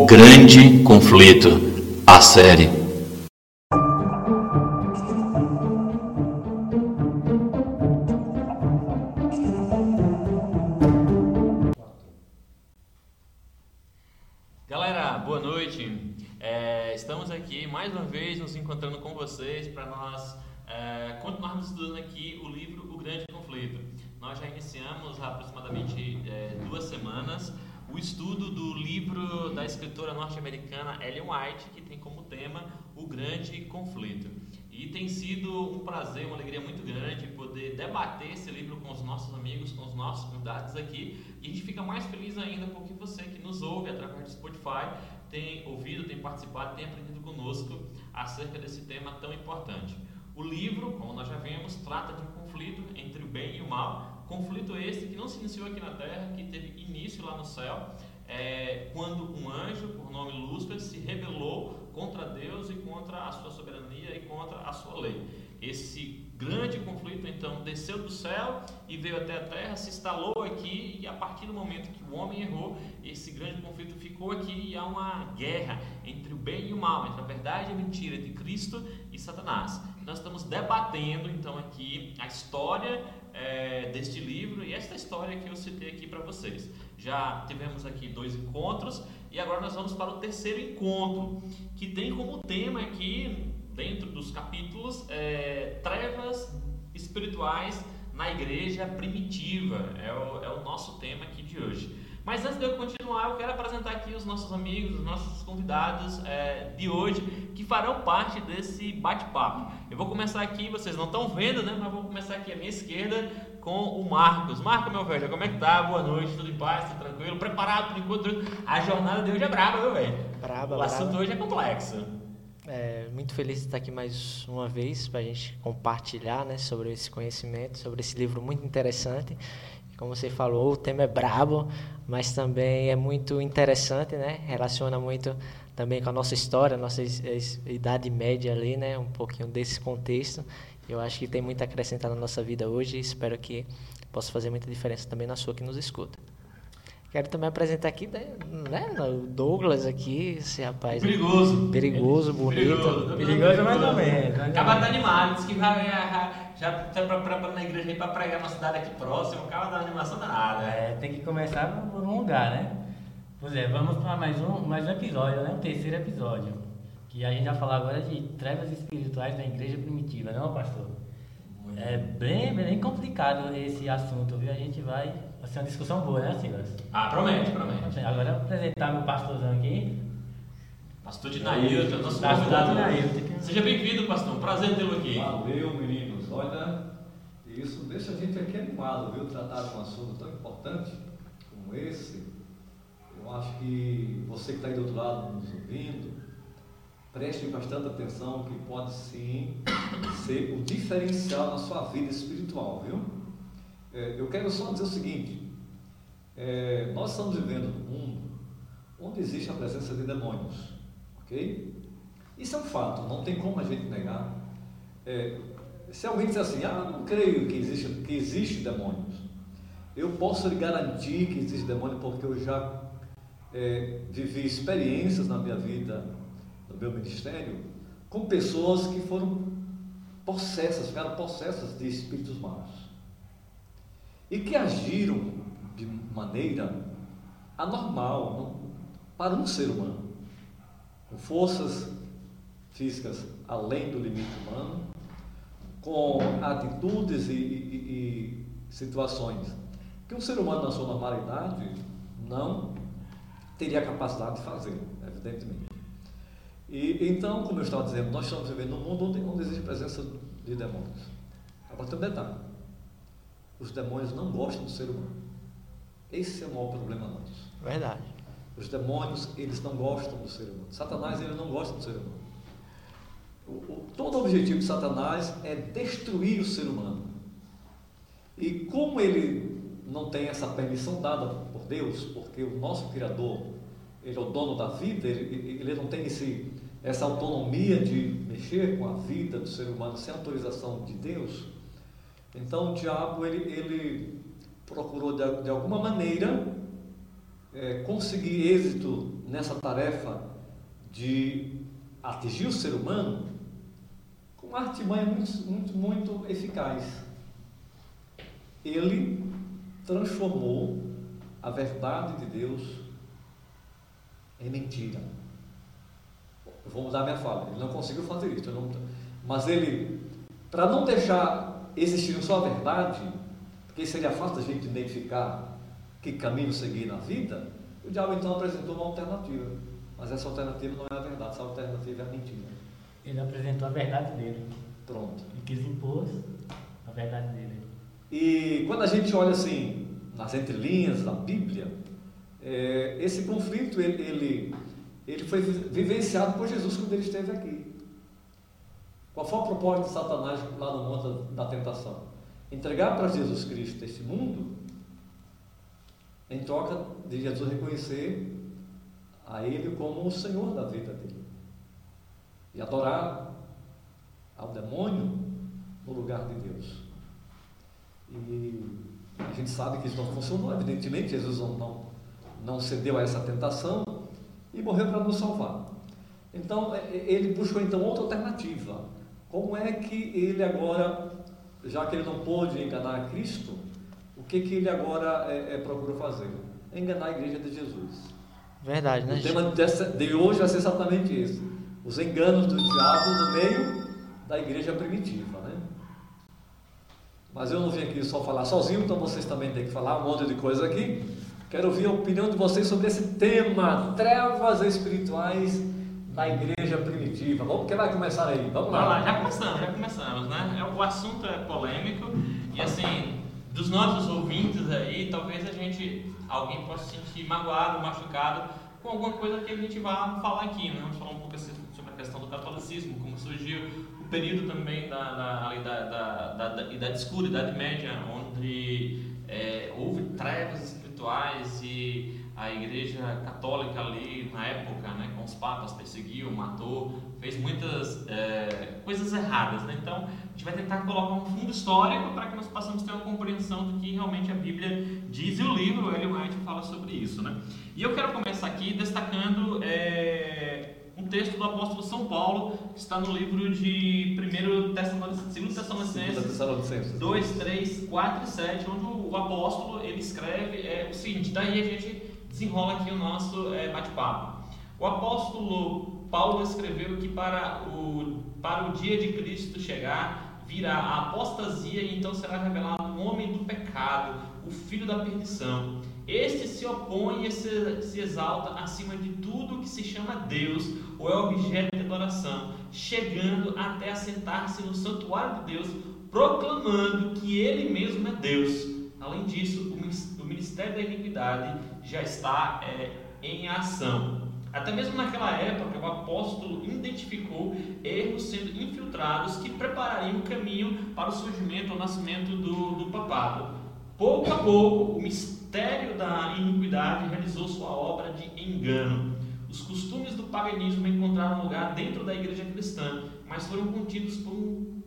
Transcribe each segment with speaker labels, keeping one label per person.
Speaker 1: O Grande Conflito, a série.
Speaker 2: Galera, boa noite. É, estamos aqui mais uma vez nos encontrando com vocês para nós é, continuarmos estudando aqui o livro O Grande Conflito. Nós já iniciamos há aproximadamente é, duas semanas o estudo do livro da escritora norte-americana Ellen White, que tem como tema O Grande Conflito. E tem sido um prazer, uma alegria muito grande poder debater esse livro com os nossos amigos, com os nossos convidados aqui. E a gente fica mais feliz ainda porque você que nos ouve através do Spotify tem ouvido, tem participado, tem aprendido conosco acerca desse tema tão importante. O livro, como nós já vimos, trata de um conflito entre o bem e o mal. Conflito esse que não se iniciou aqui na Terra, que teve início lá no céu, é, quando um anjo, por nome Lúcifer, se rebelou contra Deus e contra a sua soberania e contra a sua lei. Esse grande conflito então desceu do céu e veio até a terra, se instalou aqui e a partir do momento que o homem errou, esse grande conflito ficou aqui e há uma guerra entre o bem e o mal, entre a verdade e a mentira, entre Cristo e Satanás. Nós estamos debatendo então aqui a história é, deste livro e esta história que eu citei aqui para vocês. Já tivemos aqui dois encontros e agora nós vamos para o terceiro encontro, que tem como tema aqui dentro dos capítulos é, trevas espirituais na igreja primitiva. É o, é o nosso tema aqui de hoje. Mas antes de eu continuar, eu quero apresentar aqui os nossos amigos, os nossos convidados é, de hoje que farão parte desse bate-papo. Eu vou começar aqui, vocês não estão vendo, né? Mas vou começar aqui à minha esquerda com o Marcos. Marcos, meu velho, como é que tá? Boa noite, tudo em paz, tudo tranquilo? Preparado para o encontro? A jornada de hoje é braba, meu velho.
Speaker 3: Braba,
Speaker 2: O assunto
Speaker 3: braba.
Speaker 2: hoje é complexo.
Speaker 3: É, muito feliz de estar aqui mais uma vez para a gente compartilhar né, sobre esse conhecimento, sobre esse livro muito interessante. Como você falou, o tema é brabo, mas também é muito interessante, né? Relaciona muito também com a nossa história, a nossa idade média ali, né? Um pouquinho desse contexto. Eu acho que tem muito a acrescentar na nossa vida hoje e espero que possa fazer muita diferença também na sua que nos escuta. Quero também apresentar aqui, né, né, o Douglas aqui, esse rapaz
Speaker 2: Perigoso.
Speaker 3: perigoso, bonito.
Speaker 2: Perigoso.
Speaker 4: Perigoso mais ou menos. ou
Speaker 2: Acaba tá animado, disse que vai, já, já tá preparando na igreja aí para pregar na cidade aqui próximo. Acaba da animação danada.
Speaker 4: É, tem que começar por um lugar, né? Pois é, vamos para mais um, mais um episódio, né? O terceiro episódio. Que a gente vai falar agora de trevas espirituais da igreja primitiva, não, pastor? É bem, bem complicado esse assunto, viu? A gente vai. Vai ser uma discussão boa, né, Silas?
Speaker 2: Ah, promete, promete.
Speaker 4: Agora eu vou apresentar meu pastorzão aqui.
Speaker 2: Pastor de Nailton, nosso
Speaker 4: Pastor
Speaker 2: convidado.
Speaker 4: de Nailton.
Speaker 2: Seja bem-vindo, pastor. Um prazer tê-lo aqui.
Speaker 5: Valeu, meninos. Olha, isso deixa a gente aqui animado, viu? Tratar de um assunto tão importante como esse. Eu acho que você que está aí do outro lado nos ouvindo, preste bastante atenção que pode sim ser o diferencial na sua vida espiritual, viu? É, eu quero só dizer o seguinte: é, nós estamos vivendo num mundo onde existe a presença de demônios, ok? Isso é um fato, não tem como a gente negar. É, se alguém disser assim, ah, eu não creio que existe, que existe demônios, eu posso lhe garantir que existe demônio porque eu já é, vivi experiências na minha vida, no meu ministério, com pessoas que foram possessas, ficaram possessas de espíritos maus e que agiram de maneira anormal para um ser humano, com forças físicas além do limite humano, com atitudes e, e- e situações que um ser humano na sua normalidade não teria capacidade de fazer, evidentemente. E então, como eu estava dizendo, nós estamos vivendo num mundo onde, onde existe presença de demônios. Agora tem um detalhe: os demônios não gostam do ser humano. Esse é o maior problema nosso.
Speaker 3: Verdade.
Speaker 5: Os demônios, eles não gostam do ser humano. Satanás, ele não gosta do ser humano. O, o- todo o objetivo de Satanás é destruir o ser humano. E como ele não tem essa permissão dada por Deus, porque o nosso Criador, ele é o dono da vida, ele, ele não tem esse, essa autonomia de mexer com a vida do ser humano sem autorização de Deus, então o diabo, ele, ele procurou de, de alguma maneira é, conseguir êxito nessa tarefa de atingir o ser humano com uma artimanha muito, muito, muito eficaz. Ele transformou a verdade de Deus em mentira. Eu vou mudar minha fala. Ele não conseguiu fazer isso. Não, mas ele, para não deixar existir só a verdade, porque seria fácil a gente identificar que caminho seguir na vida, o diabo então apresentou uma alternativa. Mas essa alternativa não é a verdade, essa alternativa é a mentira.
Speaker 4: Ele apresentou a verdade dele.
Speaker 5: Pronto.
Speaker 4: E quis impor a verdade dele.
Speaker 5: E quando a gente olha assim, nas entrelinhas da Bíblia, é, esse conflito ele, ele, ele foi vivenciado por Jesus quando ele esteve aqui. Qual foi o propósito de Satanás lá no monte da tentação? Entregar para Jesus Cristo esse mundo, em troca de Jesus reconhecer a Ele como o Senhor da vida dele. E adorar ao demônio no lugar de Deus. E a gente sabe que isso não funcionou, evidentemente, Jesus não, não, não cedeu a essa tentação e morreu para nos salvar. Então, ele buscou então outra alternativa. Como é que ele agora, já que ele não pôde enganar Cristo, o que, que ele agora é, é, procura fazer? Enganar a igreja de Jesus.
Speaker 3: Verdade, né?
Speaker 5: O tema dessa, de hoje vai ser exatamente esse: os enganos do diabo no meio da igreja primitiva. Né? Mas eu não vim aqui só falar sozinho, então vocês também têm que falar um monte de coisa aqui. Quero ouvir a opinião de vocês sobre esse tema: trevas espirituais na igreja primitiva. Vamos, que vai começar aí? Vamos lá.
Speaker 2: Lá, já começamos, já começamos, né? É, o assunto é polêmico e assim, dos nossos ouvintes aí, talvez a gente, alguém possa se sentir magoado, machucado com alguma coisa que a gente vai falar aqui, né? Vamos falar um pouco assim sobre a questão do catolicismo, como surgiu o período também da, da, da, da, da, da Idade Escura, Idade Média, onde é, houve trevas espirituais e a Igreja Católica ali na época, né, com os papas perseguiu, matou, fez muitas é, coisas erradas. Né? Então a gente vai tentar colocar um fundo histórico para que nós possamos ter uma compreensão do que realmente a Bíblia diz e o livro Ellen White fala sobre isso. Né? E eu quero começar aqui destacando é, um texto do apóstolo São Paulo, que está no livro de 1 Tessalonicenses, 2 Tessalonicenses 2, 3, 4 e 7, onde o apóstolo ele escreve é, o seguinte, daí a gente desenrola aqui o nosso é, bate-papo. O apóstolo Paulo escreveu que para o, para o dia de Cristo chegar, virá a apostasia e então será revelado um homem do pecado, o filho da perdição. Este se opõe e se, se exalta acima de tudo que se chama Deus ou é objeto de adoração, chegando até a sentar-se no santuário de Deus, proclamando que ele mesmo é Deus. Além disso, o ministério da iniquidade já está é, em ação. Até mesmo naquela época, o apóstolo identificou erros sendo infiltrados que preparariam o caminho para o surgimento ou nascimento do, do papado. Pouco a pouco, o mistério da iniquidade realizou sua obra de engano. Os costumes do paganismo encontraram lugar dentro da igreja cristã, mas foram contidos por um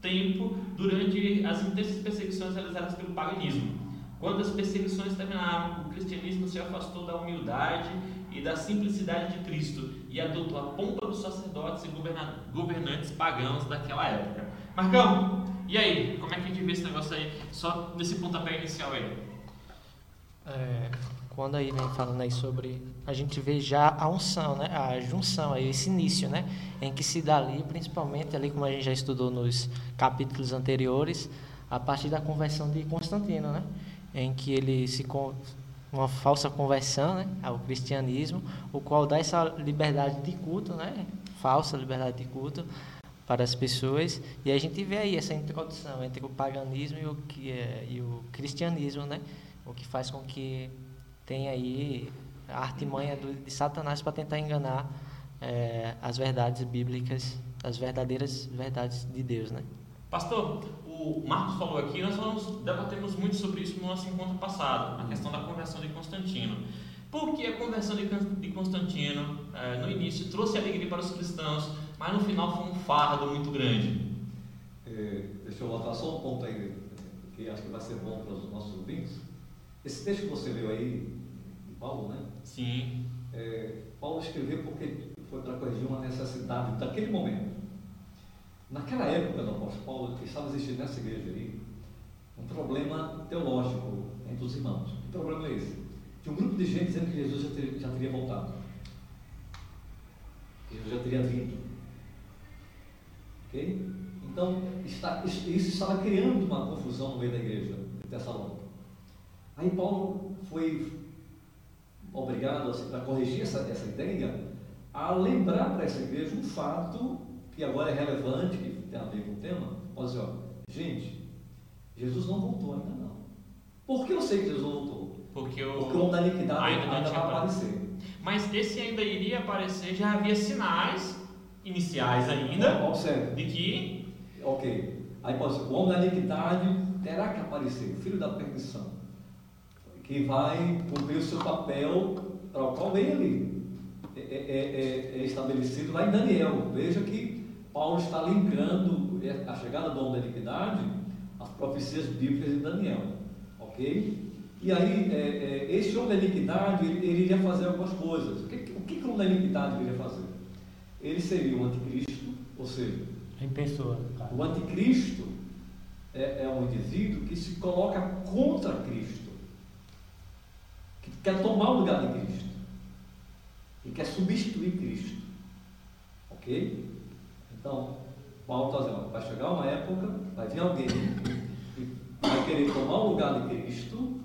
Speaker 2: tempo durante as intensas perseguições realizadas pelo paganismo. Quando as perseguições terminaram, o cristianismo se afastou da humildade e da simplicidade de Cristo e adotou a pompa dos sacerdotes e governantes pagãos daquela época. Marcão, e aí, como é que a gente vê esse negócio aí, só nesse pontapé inicial aí?
Speaker 3: É, quando aí vem falando aí sobre, a gente vê já a unção, né, a junção aí, esse início, né, em que se dá ali, principalmente ali como a gente já estudou nos capítulos anteriores, a partir da conversão de Constantino, né, em que ele se uma falsa conversão, né, ao cristianismo, o qual dá essa liberdade de culto, né, falsa liberdade de culto para as pessoas. E a gente vê aí essa introdução entre o paganismo e o que é, e o cristianismo né o que faz com que tenha aí a artimanha do, de Satanás para tentar enganar é, as verdades bíblicas as verdadeiras verdades de Deus né.
Speaker 2: Pastor o Marcos falou aqui nós falamos, debatemos muito sobre isso no nosso encontro passado a questão da conversão de Constantino porque a conversão de Constantino, é, no início, trouxe alegria para os cristãos, mas no final foi um fardo muito grande.
Speaker 5: É, deixa eu botar só um ponto aí, que acho que vai ser bom para os nossos ouvintes. Esse texto que você leu aí, Paulo, né?
Speaker 2: Sim.
Speaker 5: É, Paulo escreveu porque foi para corrigir uma necessidade daquele momento. Naquela época do apóstolo Paulo, estava existindo nessa igreja aí um problema teológico entre os irmãos. Que problema é esse? Tinha um grupo de gente dizendo que Jesus já teria, já teria voltado. Que Jesus já teria vindo. Ok? Então, está, isso estava criando uma confusão no meio da igreja de Tessalônica. Aí Paulo foi obrigado, assim, para corrigir essa, essa ideia, a lembrar para essa igreja um fato que agora é relevante, que tem a ver com o tema. Olha assim, ó, gente, Jesus não voltou ainda não. Por que eu sei que Jesus não voltou?
Speaker 2: Porque o,
Speaker 5: Porque o homem da iniquidade
Speaker 2: ainda
Speaker 5: ainda,
Speaker 2: não
Speaker 5: vai aparecer.
Speaker 2: Mas esse ainda iria aparecer, já havia sinais iniciais ainda
Speaker 5: Observe.
Speaker 2: de que
Speaker 5: Ok. Aí pode ser, o homem da iniquidade terá que aparecer, o filho da perdição, que vai cumprir o seu papel para o qual ele é, é- é- é estabelecido lá em Daniel. Veja que Paulo está linkando a chegada do homem da iniquidade às profecias bíblicas de Daniel. Ok? E aí, é, é, esse homem da iniquidade, ele, ele iria fazer algumas coisas. O que, o que, o homem da iniquidade iria fazer? Ele seria o anticristo, ou seja,
Speaker 4: Em pessoa,
Speaker 5: o anticristo é, é um indivíduo que se coloca contra Cristo, que quer tomar o lugar de Cristo, que quer substituir Cristo. Ok? Então, Paulo está dizendo: vai chegar uma época, vai vir alguém que vai querer tomar o lugar de Cristo,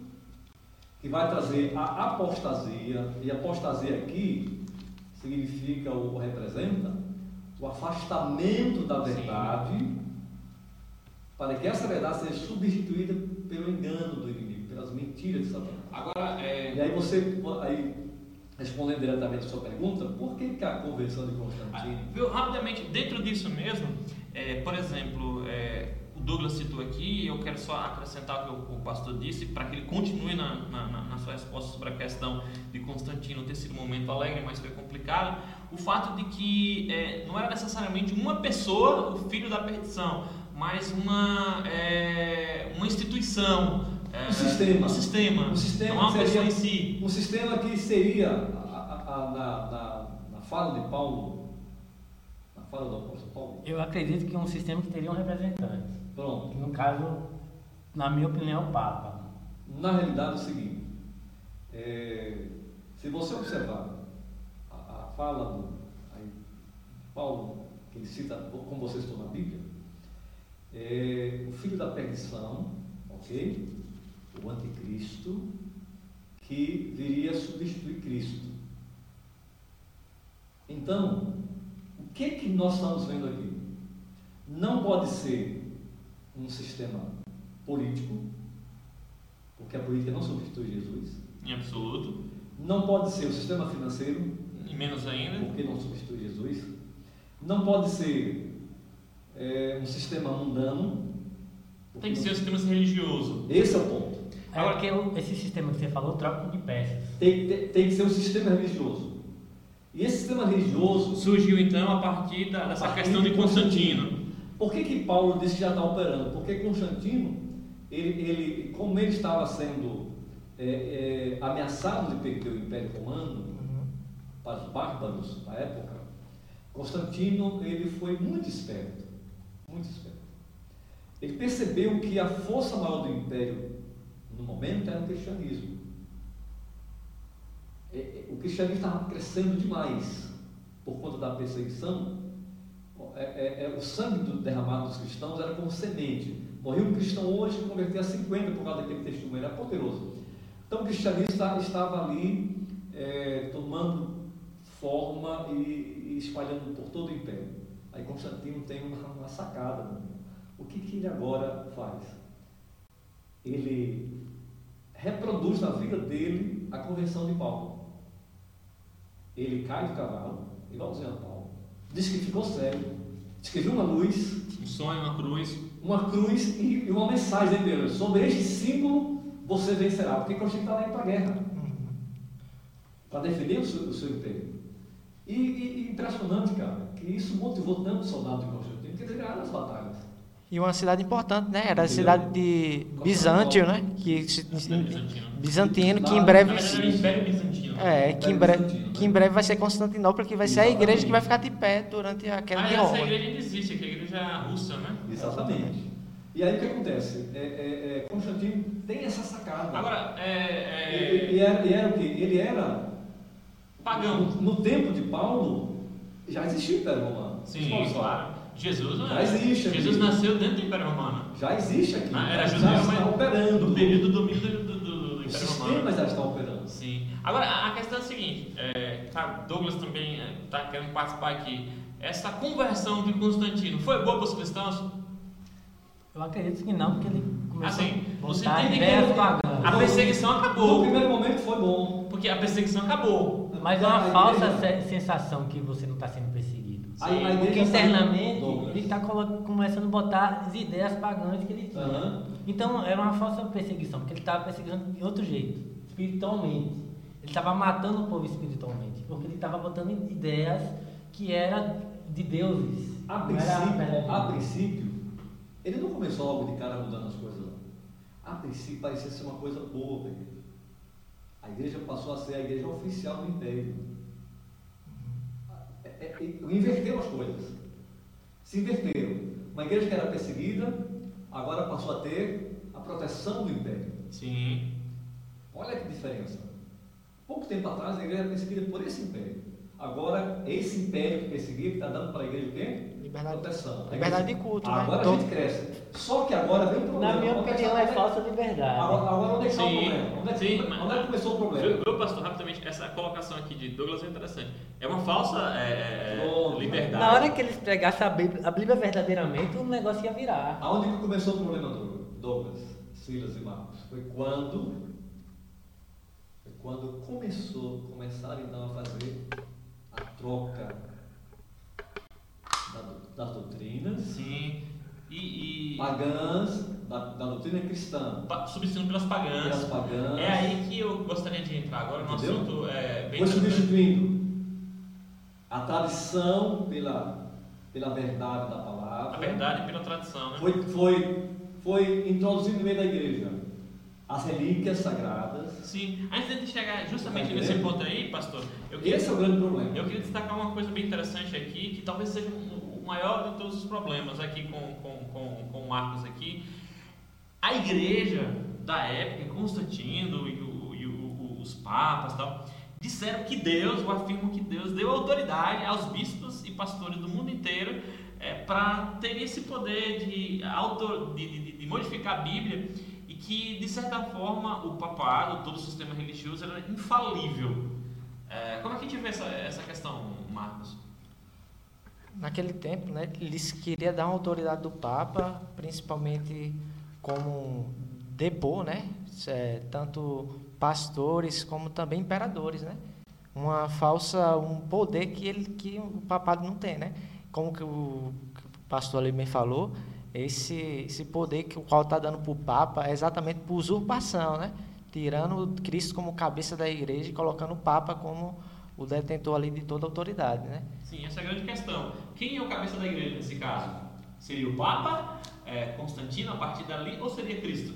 Speaker 5: que vai trazer a apostasia, e apostasia aqui significa ou representa o afastamento da
Speaker 2: Sim.
Speaker 5: verdade, para que essa verdade seja substituída pelo engano do inimigo, pelas mentiras de Satanás.
Speaker 2: agora é,
Speaker 5: E aí você, aí, respondendo diretamente a sua pergunta, por que, que a conversão de Constantino
Speaker 2: Viu, rapidamente, dentro disso mesmo, é, por exemplo, é, o Douglas citou aqui, eu quero só acrescentar o que o, pastor disse, para que ele continue na, na, na- na sua resposta sobre a questão de Constantino ter sido um momento alegre, mas foi complicado. O fato de que é, não era necessariamente uma pessoa, o filho da perdição, mas uma, é, uma instituição. É,
Speaker 5: Um sistema.
Speaker 2: Um sistema.
Speaker 5: Um sistema
Speaker 2: não uma pessoa em si.
Speaker 5: Um sistema que seria, a- a- a- na, na, na fala de Paulo, na fala do apóstolo Paulo,
Speaker 4: Eu acredito que é um sistema que teria um representante.
Speaker 5: pronto.
Speaker 4: No caso, na minha opinião, é o Papa.
Speaker 5: Na realidade é o seguinte, é, se você observar a, a fala do Paulo, que ele cita, como você citou na Bíblia, é, o filho da perdição, ok? O anticristo, que viria substituir Cristo. Então, o que que nós estamos vendo aqui? Não pode ser um sistema político, porque a política não substitui Jesus.
Speaker 2: Em absoluto.
Speaker 5: Não pode ser o sistema financeiro,
Speaker 2: E menos ainda.
Speaker 5: porque não substitui Jesus. Não pode ser é, um sistema mundano.
Speaker 2: Tem que
Speaker 5: não-
Speaker 2: ser um sistema religioso.
Speaker 5: Esse é o ponto.
Speaker 4: É
Speaker 2: Agora-
Speaker 4: porque esse sistema que você falou troca de peças.
Speaker 5: Tem, tem, tem que ser um sistema religioso. E esse sistema religioso,
Speaker 2: Surgiu então a partir da- dessa
Speaker 5: A partir
Speaker 2: questão de
Speaker 5: de
Speaker 2: Constantino.
Speaker 5: por que, que Paulo disse que já está operando? Porque Constantino, ele, ele, como ele estava sendo é, é, ameaçado de perder o Império Romano
Speaker 3: Uhum.
Speaker 5: para os bárbaros da época, Constantino ele foi muito esperto, muito esperto. Ele percebeu que a força maior do império no momento era o cristianismo. É, é, O cristianismo estava crescendo demais por conta da perseguição. É, o sangue do- derramado dos cristãos era como semente. Morreu um cristão hoje e convertia a 50 por causa daquele testemunho, era poderoso. Então o cristianismo estava ali é, tomando forma e, e espalhando por todo o império. Aí Constantino tem uma, uma sacada. O que, que ele agora faz? Ele reproduz na vida dele a conversão de Paulo. Ele cai do cavalo, igualzinho a Paulo, diz que ficou cego, diz que viu uma luz,
Speaker 2: Um sonho, uma cruz.
Speaker 5: uma cruz e uma mensagem dele. Sobre este símbolo você vencerá, porque Constantino está indo para a guerra
Speaker 3: Uhum.
Speaker 5: para defender o seu, o seu império. E, e- e impressionante, cara, que isso motivou tanto o soldado de Constantino que eles ganharam as batalhas.
Speaker 3: E uma cidade importante, né? Era a cidade de Bizâncio, né? Que se-
Speaker 2: Bizantino.
Speaker 3: Bizantino, que em breve
Speaker 2: Bizantino. né?
Speaker 3: é, que em, breve, que em breve vai ser Constantinopla, que vai ser a igreja que vai ficar de pé durante a queda
Speaker 2: Ah,
Speaker 3: de
Speaker 2: essa
Speaker 3: Roma.
Speaker 2: igreja ainda existe, que é a igreja russa, né?
Speaker 5: Exatamente. E aí o que acontece? É, é, é, Constantino tem essa sacada.
Speaker 2: Agora, é,
Speaker 5: Ele, ele
Speaker 2: é,
Speaker 5: era, ele era o quê? Ele era.
Speaker 2: pagão.
Speaker 5: No, no tempo de Paulo, já existia o Império Romano.
Speaker 2: Sim,
Speaker 5: Vamos
Speaker 2: Jesus,
Speaker 5: Já
Speaker 2: né?
Speaker 5: existe aqui.
Speaker 2: Jesus nasceu dentro do Império Romano.
Speaker 5: Já existe aqui.
Speaker 2: Ah, Era
Speaker 5: já
Speaker 2: judeu,
Speaker 5: está
Speaker 2: mas
Speaker 5: operando.
Speaker 2: no período do domínio do, do, do, do
Speaker 5: O
Speaker 2: Império
Speaker 5: sistema
Speaker 2: Romano.
Speaker 5: já está operando.
Speaker 2: Sim. Agora, a questão é a seguinte, é, tá, Douglas também está querendo participar aqui. Essa conversão de Constantino foi boa para os cristãos?
Speaker 4: Eu acredito que não, porque ele começou
Speaker 2: Assim,
Speaker 4: a
Speaker 2: você entende que ele- a perseguição
Speaker 5: No
Speaker 2: acabou.
Speaker 5: primeiro momento foi bom.
Speaker 2: Porque a perseguição acabou.
Speaker 4: Mas é uma falsa se- sensação que você não está sendo perseguido.
Speaker 5: A- a igreja
Speaker 4: Porque
Speaker 5: sabe-
Speaker 4: internamente ele está começando a botar as ideias pagãs que ele tinha.
Speaker 5: Aham.
Speaker 4: Então era uma falsa perseguição, porque ele estava perseguindo de outro jeito, espiritualmente. Ele estava matando o povo espiritualmente, porque ele estava botando ideias que eram de deuses.
Speaker 5: A
Speaker 4: era
Speaker 5: princípio,
Speaker 4: verdadeiro.
Speaker 5: a princípio, ele não começou logo de cara mudando as coisas, não. A princípio parecia ser uma coisa boa para. A igreja passou a ser a igreja oficial do império. É, é, inverteu as coisas. Se inverteram. Uma igreja que era perseguida, agora passou a ter a proteção do império.
Speaker 2: Sim.
Speaker 5: Olha que diferença. Pouco tempo atrás a igreja era perseguida por esse império. Agora, esse império que perseguia, que está dando para a igreja o quê?
Speaker 3: Liberdade-
Speaker 5: Proteção.
Speaker 3: Liberdade de culto, né?
Speaker 5: Agora a
Speaker 3: Todo-
Speaker 5: gente cresce. Só que agora vem o problema.
Speaker 4: Na minha opinião, é falsa liberdade.
Speaker 5: Agora, agora onde é que está o problema? Onde é que,
Speaker 2: sim,
Speaker 5: onde
Speaker 2: mas-
Speaker 5: é que começou o problema?
Speaker 2: viu, pastor, rapidamente, essa colocação aqui de Douglas é interessante. É uma falsa é, é,
Speaker 5: Pronto.
Speaker 2: liberdade.
Speaker 4: Na hora que eles pregassem a Bíblia, a Bíblia verdadeiramente, o negócio ia virar.
Speaker 5: Aonde que começou o problema, Douglas, Silas e Marcos? Foi quando, foi quando começou, começaram então a fazer a troca da das doutrinas
Speaker 2: Sim. E, e
Speaker 5: pagãs, da, da doutrina cristã,
Speaker 2: pa- substituindo pelas
Speaker 5: pelas
Speaker 2: pagãs.
Speaker 5: pagãs,
Speaker 2: É aí que eu gostaria de entrar agora no
Speaker 5: Entendeu?
Speaker 2: assunto é, bem
Speaker 5: foi substituindo a tradição pela, pela verdade da palavra.
Speaker 2: A verdade pela tradição, né?
Speaker 5: Foi, foi, foi introduzido no meio da igreja as relíquias sagradas.
Speaker 2: Sim. Antes de chegar justamente
Speaker 5: Tá
Speaker 2: nesse ponto aí, pastor, eu queria,
Speaker 5: Esse é o grande problema.
Speaker 2: eu queria destacar uma coisa bem interessante aqui, que talvez seja o o maior de todos os problemas aqui com, com, com, com Marcos aqui. A igreja da época, Constantino e, o- e o- os papas tal, disseram que Deus, ou afirmam que Deus deu autoridade aos bispos e pastores do mundo inteiro para ter esse poder de, auto, de, de- de modificar a Bíblia e que, de certa forma, o papado, todo o sistema religioso era infalível. É, como é que a gente vê essa, essa questão, Marcos?
Speaker 3: Naquele tempo, né, eles queriam dar uma autoridade do Papa, principalmente como depor, né, é, tanto pastores como também imperadores, né, uma falsa, um poder que ele que o papado não tem, né, como que o, pastor ali bem falou, esse esse poder que o qual está dando para o Papa é exatamente por usurpação, né, tirando Cristo como cabeça da igreja e colocando o Papa como o detentor ali de toda a autoridade, né.
Speaker 2: Sim, essa é a grande questão. Quem é o cabeça da igreja nesse caso? Seria o Papa, é, Constantino a partir dali, ou seria Cristo?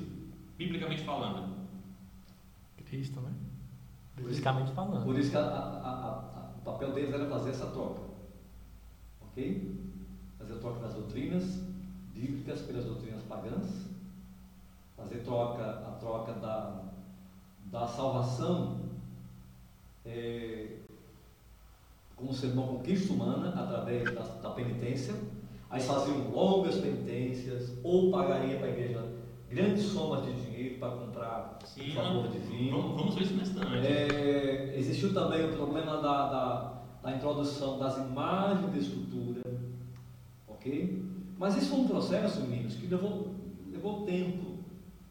Speaker 2: Biblicamente falando.
Speaker 4: Cristo, né? Biblicamente falando.
Speaker 5: Por isso que a- a- a- a- o papel deles era fazer essa troca. Ok? Fazer a troca das doutrinas bíblicas pelas doutrinas pagãs. Fazer troca, a troca da, da salvação é, como sendo uma conquista humana através da, da penitência. Aí faziam longas penitências ou pagaria para a igreja grandes somas de dinheiro para comprar
Speaker 2: Sim,
Speaker 5: favor divino.
Speaker 2: Vamos, vamos ver isso nesse instante.
Speaker 5: É, existiu também o problema da, da, da introdução das imagens de escultura, ok? Mas isso foi um processo, meninos, que levou, levou tempo.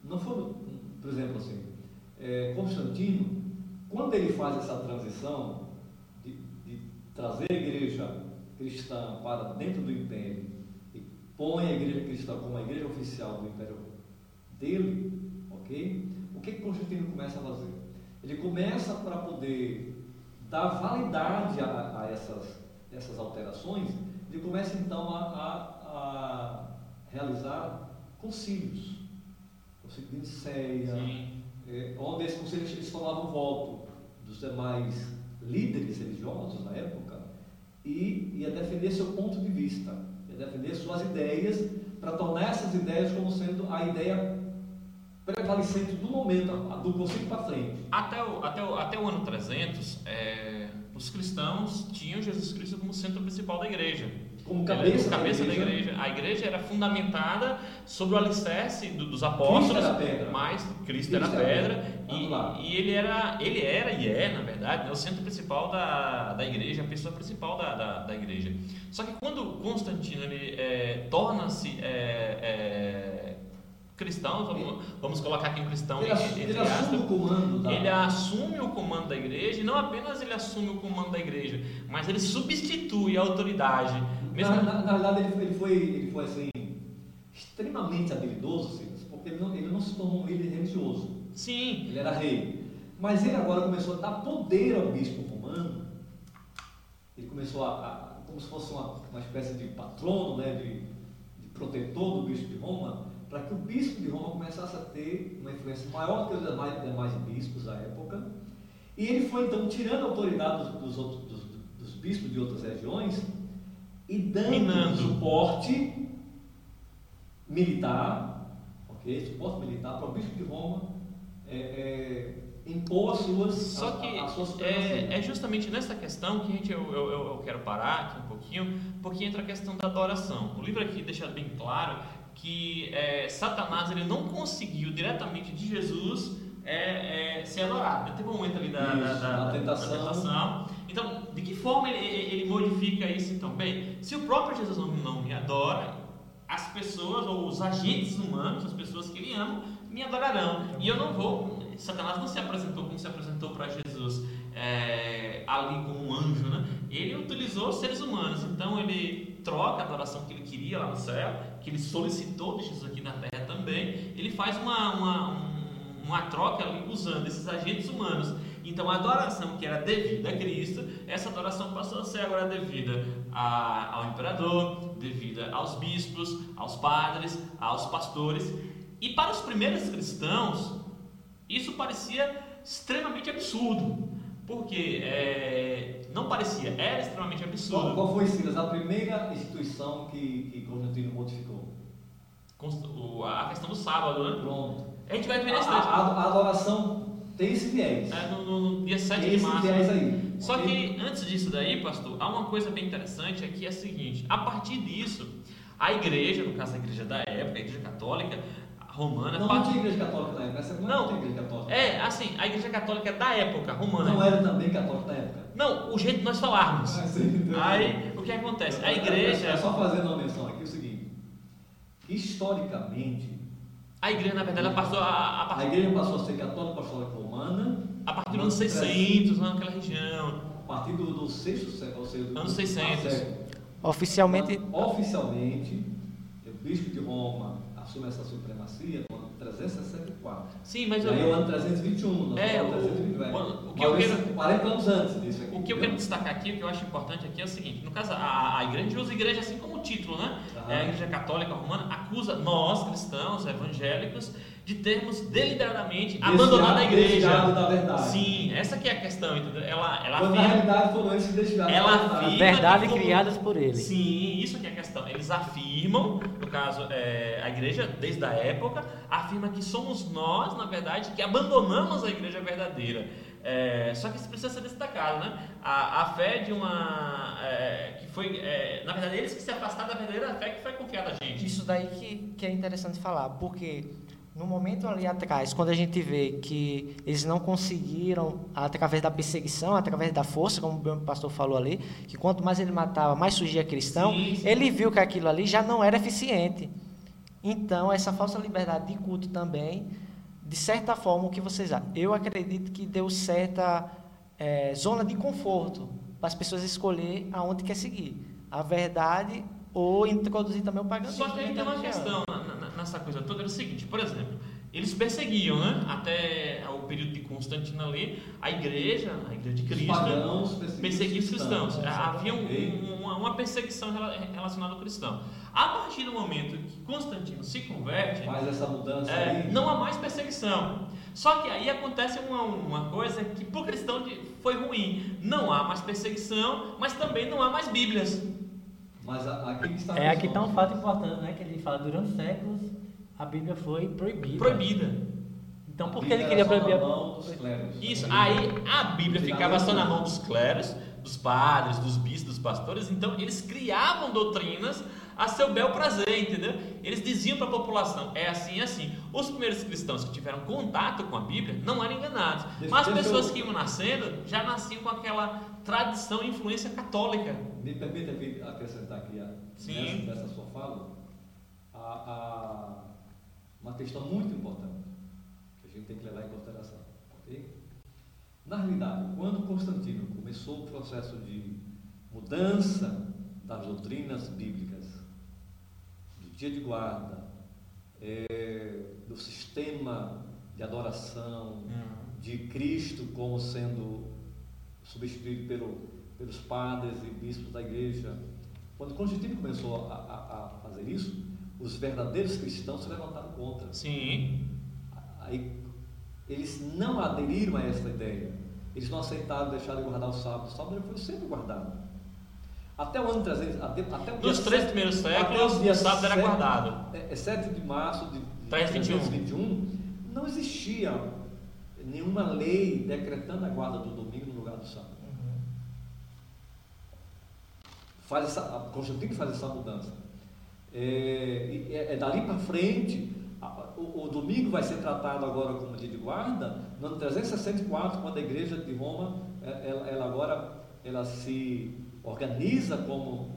Speaker 5: Não foi, por exemplo, assim, é, Constantino, quando ele faz essa transição de, de trazer a igreja cristã para dentro do império e põe a igreja cristã como a igreja oficial do império dele, ok? O que, que Constantino começa a fazer? Ele começa para poder dar validade a, a essas, essas alterações, ele começa então a, a- a realizar concílios, concílio de Niceia, é, onde esses concílios eles tomavam voto dos demais líderes religiosos na época e ia defender seu ponto de vista, ia defender suas ideias para tornar essas ideias como sendo a ideia prevalecente do momento, do concílio para frente.
Speaker 2: Até o, até o, até o ano 300, é, os cristãos tinham Jesus Cristo como centro principal da igreja.
Speaker 5: Como
Speaker 2: Ele era
Speaker 5: cabeça,
Speaker 2: o cabeça da igreja. A igreja era fundamentada sobre o alicerce do- dos apóstolos, mas Cristo,
Speaker 5: Cristo
Speaker 2: era a pedra
Speaker 5: pedra.
Speaker 2: e,
Speaker 5: Vamos lá.
Speaker 2: e ele era, ele era e é, na verdade, né, o centro principal da, da igreja, a pessoa principal da, da, da igreja. Só que quando Constantino ele é, torna-se é, é, cristão, vamos, vamos colocar aqui um cristão
Speaker 5: Ele,
Speaker 2: entre
Speaker 5: ele assume o comando da.
Speaker 2: ele assume o comando da igreja e não apenas ele assume o comando da igreja, mas ele substitui a autoridade. Mesmo
Speaker 5: Na, na, na verdade, ele, ele foi, ele foi assim, extremamente habilidoso, Silas, porque ele não, ele não se tornou um líder religioso.
Speaker 2: sim,
Speaker 5: Ele era rei. Mas ele agora começou a dar poder ao bispo romano. Ele começou a, a- como se fosse uma, uma espécie de patrono, né, de, de protetor do bispo de Roma, para que o bispo de Roma começasse a ter uma influência maior que os demais, demais bispos da época. E ele foi então tirando a autoridade dos, dos outros, dos, dos bispos de outras regiões e dando
Speaker 2: Minando.
Speaker 5: suporte militar, ok? Suporte militar para o bispo de Roma é, é, impor as suas,
Speaker 2: Só
Speaker 5: a-
Speaker 2: que
Speaker 5: a, a sua supremacia.
Speaker 2: é, é justamente nessa questão que a gente, eu, eu, eu- quero parar aqui um pouquinho, porque entra a questão da adoração. O livro aqui deixa bem claro que é, Satanás ele não conseguiu diretamente de Jesus é, é, ser adorado. Teve um momento ali da, da-
Speaker 5: Isso,
Speaker 2: da-
Speaker 5: na
Speaker 2: da-
Speaker 5: tentação.
Speaker 2: da tentação. Então, de que forma ele, ele modifica isso então? Bem, se o próprio Jesus não, não me adora, as pessoas, ou os agentes humanos, as pessoas que ele ama, me adorarão. E eu não vou. Satanás não se apresentou como se apresentou para Jesus é, ali como um anjo, né? Ele utilizou seres humanos. Então ele troca a adoração que ele queria lá no céu, que ele solicitou de Jesus aqui na terra também. Ele faz uma, uma, um- uma troca ali usando esses agentes humanos. Então a adoração que era devida a Cristo, essa adoração passou a ser agora devida a- ao imperador, devida aos bispos, aos padres, aos pastores. E para os primeiros cristãos, isso parecia extremamente absurdo. Porque é, não parecia, era extremamente absurdo.
Speaker 5: qual foi, Silas, a primeira instituição que, que Constantino modificou?
Speaker 2: Const- o- A questão do sábado, né?
Speaker 5: Pronto.
Speaker 2: A gente vai ver
Speaker 5: A, a, a adoração tem esse viés.
Speaker 2: é, no, no- dia 7
Speaker 5: Tem
Speaker 2: de
Speaker 5: esse
Speaker 2: março.
Speaker 5: viés aí.
Speaker 2: Só que antes disso daí, pastor, há uma coisa bem interessante aqui é a seguinte: a partir disso, a igreja, no caso a igreja da época, a igreja católica romana,
Speaker 5: Não,
Speaker 2: part-
Speaker 5: não tinha igreja católica na época. Essa
Speaker 2: Não.
Speaker 5: não tinha igreja católica.
Speaker 2: é assim, a igreja católica da época romana.
Speaker 5: Não era também católica na época.
Speaker 2: Não, o jeito de nós falarmos.
Speaker 5: Ah, sim.
Speaker 2: Aí, o que acontece? A
Speaker 5: É
Speaker 2: igreja,
Speaker 5: só fazendo uma menção aqui o seguinte: historicamente,
Speaker 2: a igreja na verdade ela passou a, a
Speaker 5: a
Speaker 2: partir,
Speaker 5: igreja passou a ser católica apostólica romana
Speaker 2: a partir do ano 600, lá naquela região.
Speaker 5: a partir do, do sexto século, ou seja, do
Speaker 2: Anos 600.
Speaker 5: século.
Speaker 3: Oficialmente,
Speaker 5: Quando, oficialmente, o bispo de Roma assume essa supremacia no ano 364.
Speaker 2: Sim, mas
Speaker 5: E
Speaker 2: eu,
Speaker 5: aí é o ano 321, nós
Speaker 2: É, o-
Speaker 5: 321, é.
Speaker 2: o- o que eu quero-
Speaker 5: 40 anos antes disso aqui.
Speaker 2: O que eu quero destacar aqui, o que eu acho importante aqui é o seguinte: no caso, a, a usa igreja assim como título, né?
Speaker 5: Aham.
Speaker 2: É, a igreja católica romana acusa nós, cristãos, evangélicos, de termos deliberadamente
Speaker 5: Desviado-
Speaker 2: abandonado a igreja.
Speaker 5: da verdade.
Speaker 2: Sim, essa que é a questão, entendeu? Ela, ela
Speaker 5: Quando
Speaker 2: afirma.
Speaker 5: realidade foram eles que desviaram
Speaker 2: Ela
Speaker 5: da verdade.
Speaker 2: afirma-
Speaker 3: verdade
Speaker 2: como-
Speaker 3: criadas por ele.
Speaker 2: Sim, isso que é a questão. Eles afirmam, no caso, é, a igreja, desde a época, afirma que somos nós, na verdade, que abandonamos a igreja verdadeira. É, só que isso precisa ser destacado, né? A, a fé de uma. é, que foi. é, na verdade, eles que se afastaram da verdadeira fé que foi confiada a gente.
Speaker 3: Isso daí que, que é interessante falar, porque no momento ali atrás, quando a gente vê que eles não conseguiram, através da perseguição, através da força, como o pastor falou ali, que quanto mais ele matava, mais surgia cristão,
Speaker 2: Sim, sim.
Speaker 3: ele viu que aquilo ali já não era eficiente. Então, essa falsa liberdade de culto também, de certa forma, o que vocês acham? Eu acredito que deu certa eh, zona de conforto para as pessoas escolher aonde quer seguir. A verdade ou introduzir também o paganismo.
Speaker 2: Só que aí tem uma questão na- na- nessa coisa toda, é o seguinte, por exemplo, eles perseguiam, né? Até o período de Constantino ali, a igreja, a igreja de
Speaker 5: Os
Speaker 2: Cristo,
Speaker 5: perseguiam
Speaker 2: perseguia os cristãos.
Speaker 5: né?
Speaker 2: Havia um- um- uma, uma perseguição rela- relacionada ao cristão. A partir do momento que Constantino se converte,
Speaker 5: essa mudança
Speaker 2: é, não há mais perseguição. Só que aí acontece uma, uma coisa que para o cristão foi ruim. Não há mais perseguição, mas também não há mais Bíblias.
Speaker 5: Mas aqui está a
Speaker 4: É aqui está um fato importante, né? Que ele fala, durante séculos a Bíblia foi proibida.
Speaker 2: Proibida.
Speaker 4: Então por que ele
Speaker 5: Bíblia
Speaker 4: queria proibir a
Speaker 5: mão dos clérigos.
Speaker 2: Isso. Aí a Bíblia
Speaker 5: Ficava
Speaker 2: só na mão dos clérigos, dos padres, dos bispos, dos pastores. Então eles criavam doutrinas a seu bel prazer, entendeu? Eles diziam para a população: é assim, é assim. Os primeiros cristãos que tiveram contato com a Bíblia não eram enganados. Mas as pessoas que iam nascendo já nasciam com aquela tradição e influência católica.
Speaker 5: Me permita acrescentar aqui a,
Speaker 2: Sim.
Speaker 5: nessa, nessa sua fala a, a- uma questão muito importante que a gente tem que levar em consideração. ok? Na realidade, quando Constantino começou o processo de mudança das doutrinas bíblicas, do dia de guarda, eh, do sistema de adoração, de Cristo como sendo substituído pelo, pelos padres e bispos da igreja. Quando Constantino começou a, a- a fazer isso, os verdadeiros cristãos se levantaram contra.
Speaker 2: Sim.
Speaker 5: Aí, eles não aderiram a essa ideia. Eles não aceitaram deixar de guardar o sábado. O sábado foi sempre guardado. Até o ano 300, até, até o
Speaker 2: Nos três primeiros séculos,
Speaker 5: dia
Speaker 2: o sábado era guardado.
Speaker 5: É, é 7 de março de, de
Speaker 2: 321.
Speaker 5: 321, não existia nenhuma lei decretando a guarda do domingo no lugar do sábado. Faz essa, a Constantino faz essa mudança. É, é, é dali para frente, a- o, o domingo vai ser tratado agora como dia de guarda, no ano 364, quando a igreja de Roma, é, ela, ela agora ela se organiza como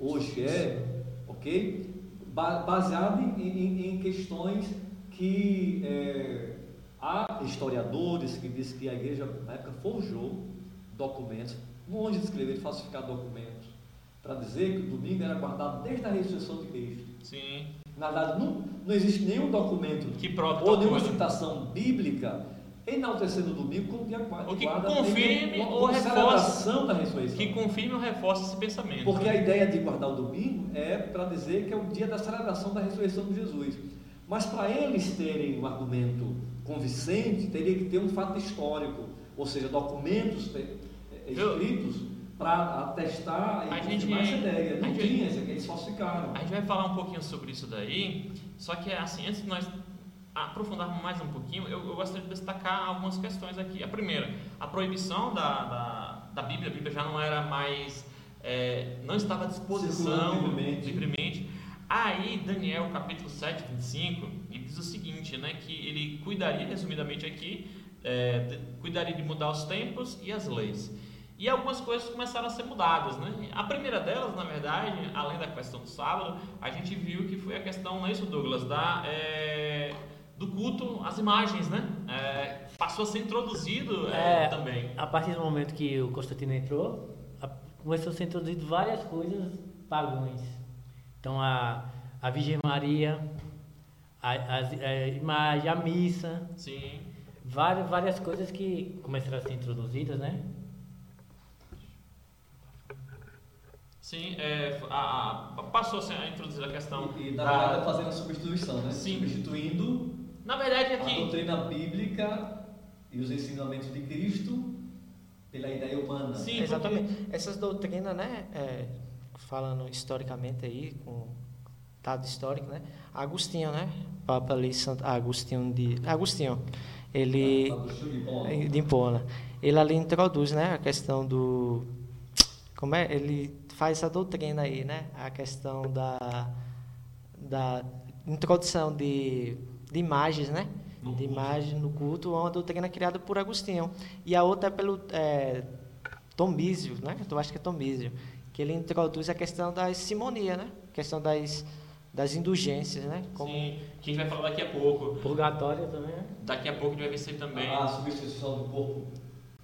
Speaker 5: hoje é, ok? Ba- Baseado em, em- em questões que é, há historiadores que dizem que a igreja na época forjou documentos, longe de escrever, de falsificar documentos, para dizer que o domingo era guardado desde a ressurreição de Cristo.
Speaker 2: Sim.
Speaker 5: Na verdade, não, não existe nenhum documento ou nenhuma
Speaker 2: coisa.
Speaker 5: citação bíblica enaltecendo o domingo como dia guarda.
Speaker 2: O que
Speaker 5: guarda,
Speaker 2: confirme ou reforce-
Speaker 5: da ressurreição.
Speaker 2: Que confirme ou reforce esse pensamento.
Speaker 5: Porque a ideia de guardar o domingo é para dizer que é o dia da celebração da ressurreição de Jesus. Mas para eles terem um argumento convincente, teria que ter um fato histórico, ou seja, documentos eh, eh,
Speaker 2: Eu-
Speaker 5: escritos para atestar e
Speaker 2: A gente-
Speaker 5: essa ideia. Não
Speaker 2: a gente-
Speaker 5: tinha, isso aqui, eles falsificaram.
Speaker 2: A gente vai falar um pouquinho sobre isso daí, só que assim, antes de nós aprofundarmos mais um pouquinho, eu, eu gostaria de destacar algumas questões aqui. A primeira, a proibição da, da, da Bíblia, a Bíblia já não era mais, é, não estava à disposição
Speaker 5: livremente.
Speaker 2: livremente. Aí, Daniel, capítulo 7, 25, ele diz o seguinte, né, que ele cuidaria, resumidamente aqui, é, cuidaria de mudar os tempos e as leis. E algumas coisas começaram a ser mudadas, né? A primeira delas, na verdade, além da questão do sábado, a gente viu que foi a questão, não é isso, Douglas, da, é, do culto às imagens, né? É, passou a ser introduzido é,
Speaker 4: É.
Speaker 2: também.
Speaker 4: A partir do momento que o Constantino entrou, a- começou a ser introduzido várias coisas pagãs. Então a, a Virgem Maria, a, as- a imagem, a missa,
Speaker 2: Sim.
Speaker 4: várias, várias coisas que começaram a ser introduzidas, né?
Speaker 2: Sim, é, a- a- passou a ser introduzida a questão
Speaker 5: E, e na
Speaker 2: da-
Speaker 5: verdade fazendo a substituição, né?
Speaker 2: Sim.
Speaker 5: Substituindo
Speaker 2: Na verdade,
Speaker 5: a
Speaker 2: aqui,
Speaker 5: doutrina bíblica e os ensinamentos de Cristo pela ideia humana.
Speaker 2: Sim, porque-
Speaker 3: Exatamente. Essas doutrinas, né, é, falando historicamente aí, com dado histórico, né, Agostinho, né, Papa ali, Santo Agostinho de Agostinho, ele
Speaker 5: Hipona.
Speaker 3: de Hipona, ele ali introduz, né, a questão do como é, ele faz essa doutrina aí, né, a questão da da introdução de, de imagens, né,
Speaker 2: No
Speaker 3: de imagem no culto, uma doutrina criada por Agostinho. E a outra é pelo é, Tomísio, né? Eu acho que é Tomísio, que ele introduz a questão da simonia, né? A questão das, das indulgências, né? Como
Speaker 2: Sim, que a gente vai falar daqui a pouco.
Speaker 4: Purgatório também, né?
Speaker 2: Daqui a pouco a gente vai ver isso aí também.
Speaker 5: A substituição do corpo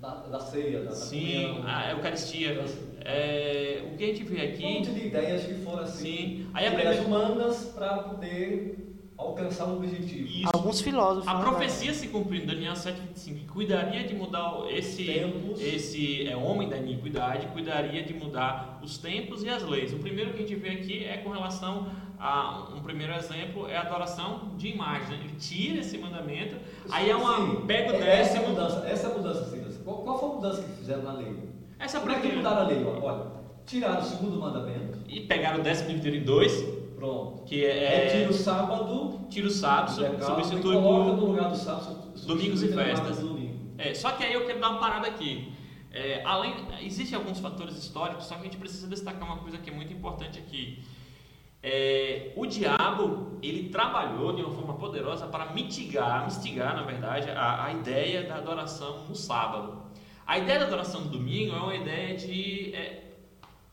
Speaker 5: da, da ceia, da, da
Speaker 2: Sim,
Speaker 5: comunhão.
Speaker 2: a Eucaristia. É, o que a gente vê
Speaker 5: Um monte
Speaker 2: aqui.
Speaker 5: de ideias que foram assim,
Speaker 2: Sim. Aí a
Speaker 5: ideias
Speaker 2: primeira-
Speaker 5: humanas para poder alcançar um objetivo.
Speaker 2: Isso.
Speaker 3: Alguns filósofos.
Speaker 2: A
Speaker 3: né,
Speaker 2: profecia se cumprindo, Daniel 7,25, que cuidaria de mudar esse,
Speaker 5: Tempos.
Speaker 2: esse é, homem da iniquidade, cuidaria de mudar os tempos e as leis. O primeiro que a gente vê aqui é com relação a um primeiro exemplo é a adoração de imagem. né? Ele tira esse mandamento, aí é uma
Speaker 5: Sim,
Speaker 2: pega o
Speaker 5: é- essa é
Speaker 2: décimo.
Speaker 5: mudança, essa é a mudança, sim. Qual, qual foi a mudança que fizeram na lei?
Speaker 2: Essa
Speaker 5: Como é que mudaram a lei? Olha, tiraram o segundo mandamento,
Speaker 2: E pegaram o décimo dividido em dois,
Speaker 5: pronto.
Speaker 2: que é, é
Speaker 5: o sábado,
Speaker 2: tira o sábado,
Speaker 5: legal,
Speaker 2: substitui por
Speaker 5: no lugar do sábado, substitui
Speaker 2: domingos e festas.
Speaker 5: do domingo.
Speaker 2: É, só que aí eu quero dar uma parada aqui. É, além, existem alguns fatores históricos, só que a gente precisa destacar uma coisa que é muito importante aqui. É, o diabo ele trabalhou de uma forma poderosa para mitigar, mistigar, na verdade, a, a ideia da adoração no sábado. A ideia da adoração no domingo é uma ideia de, é,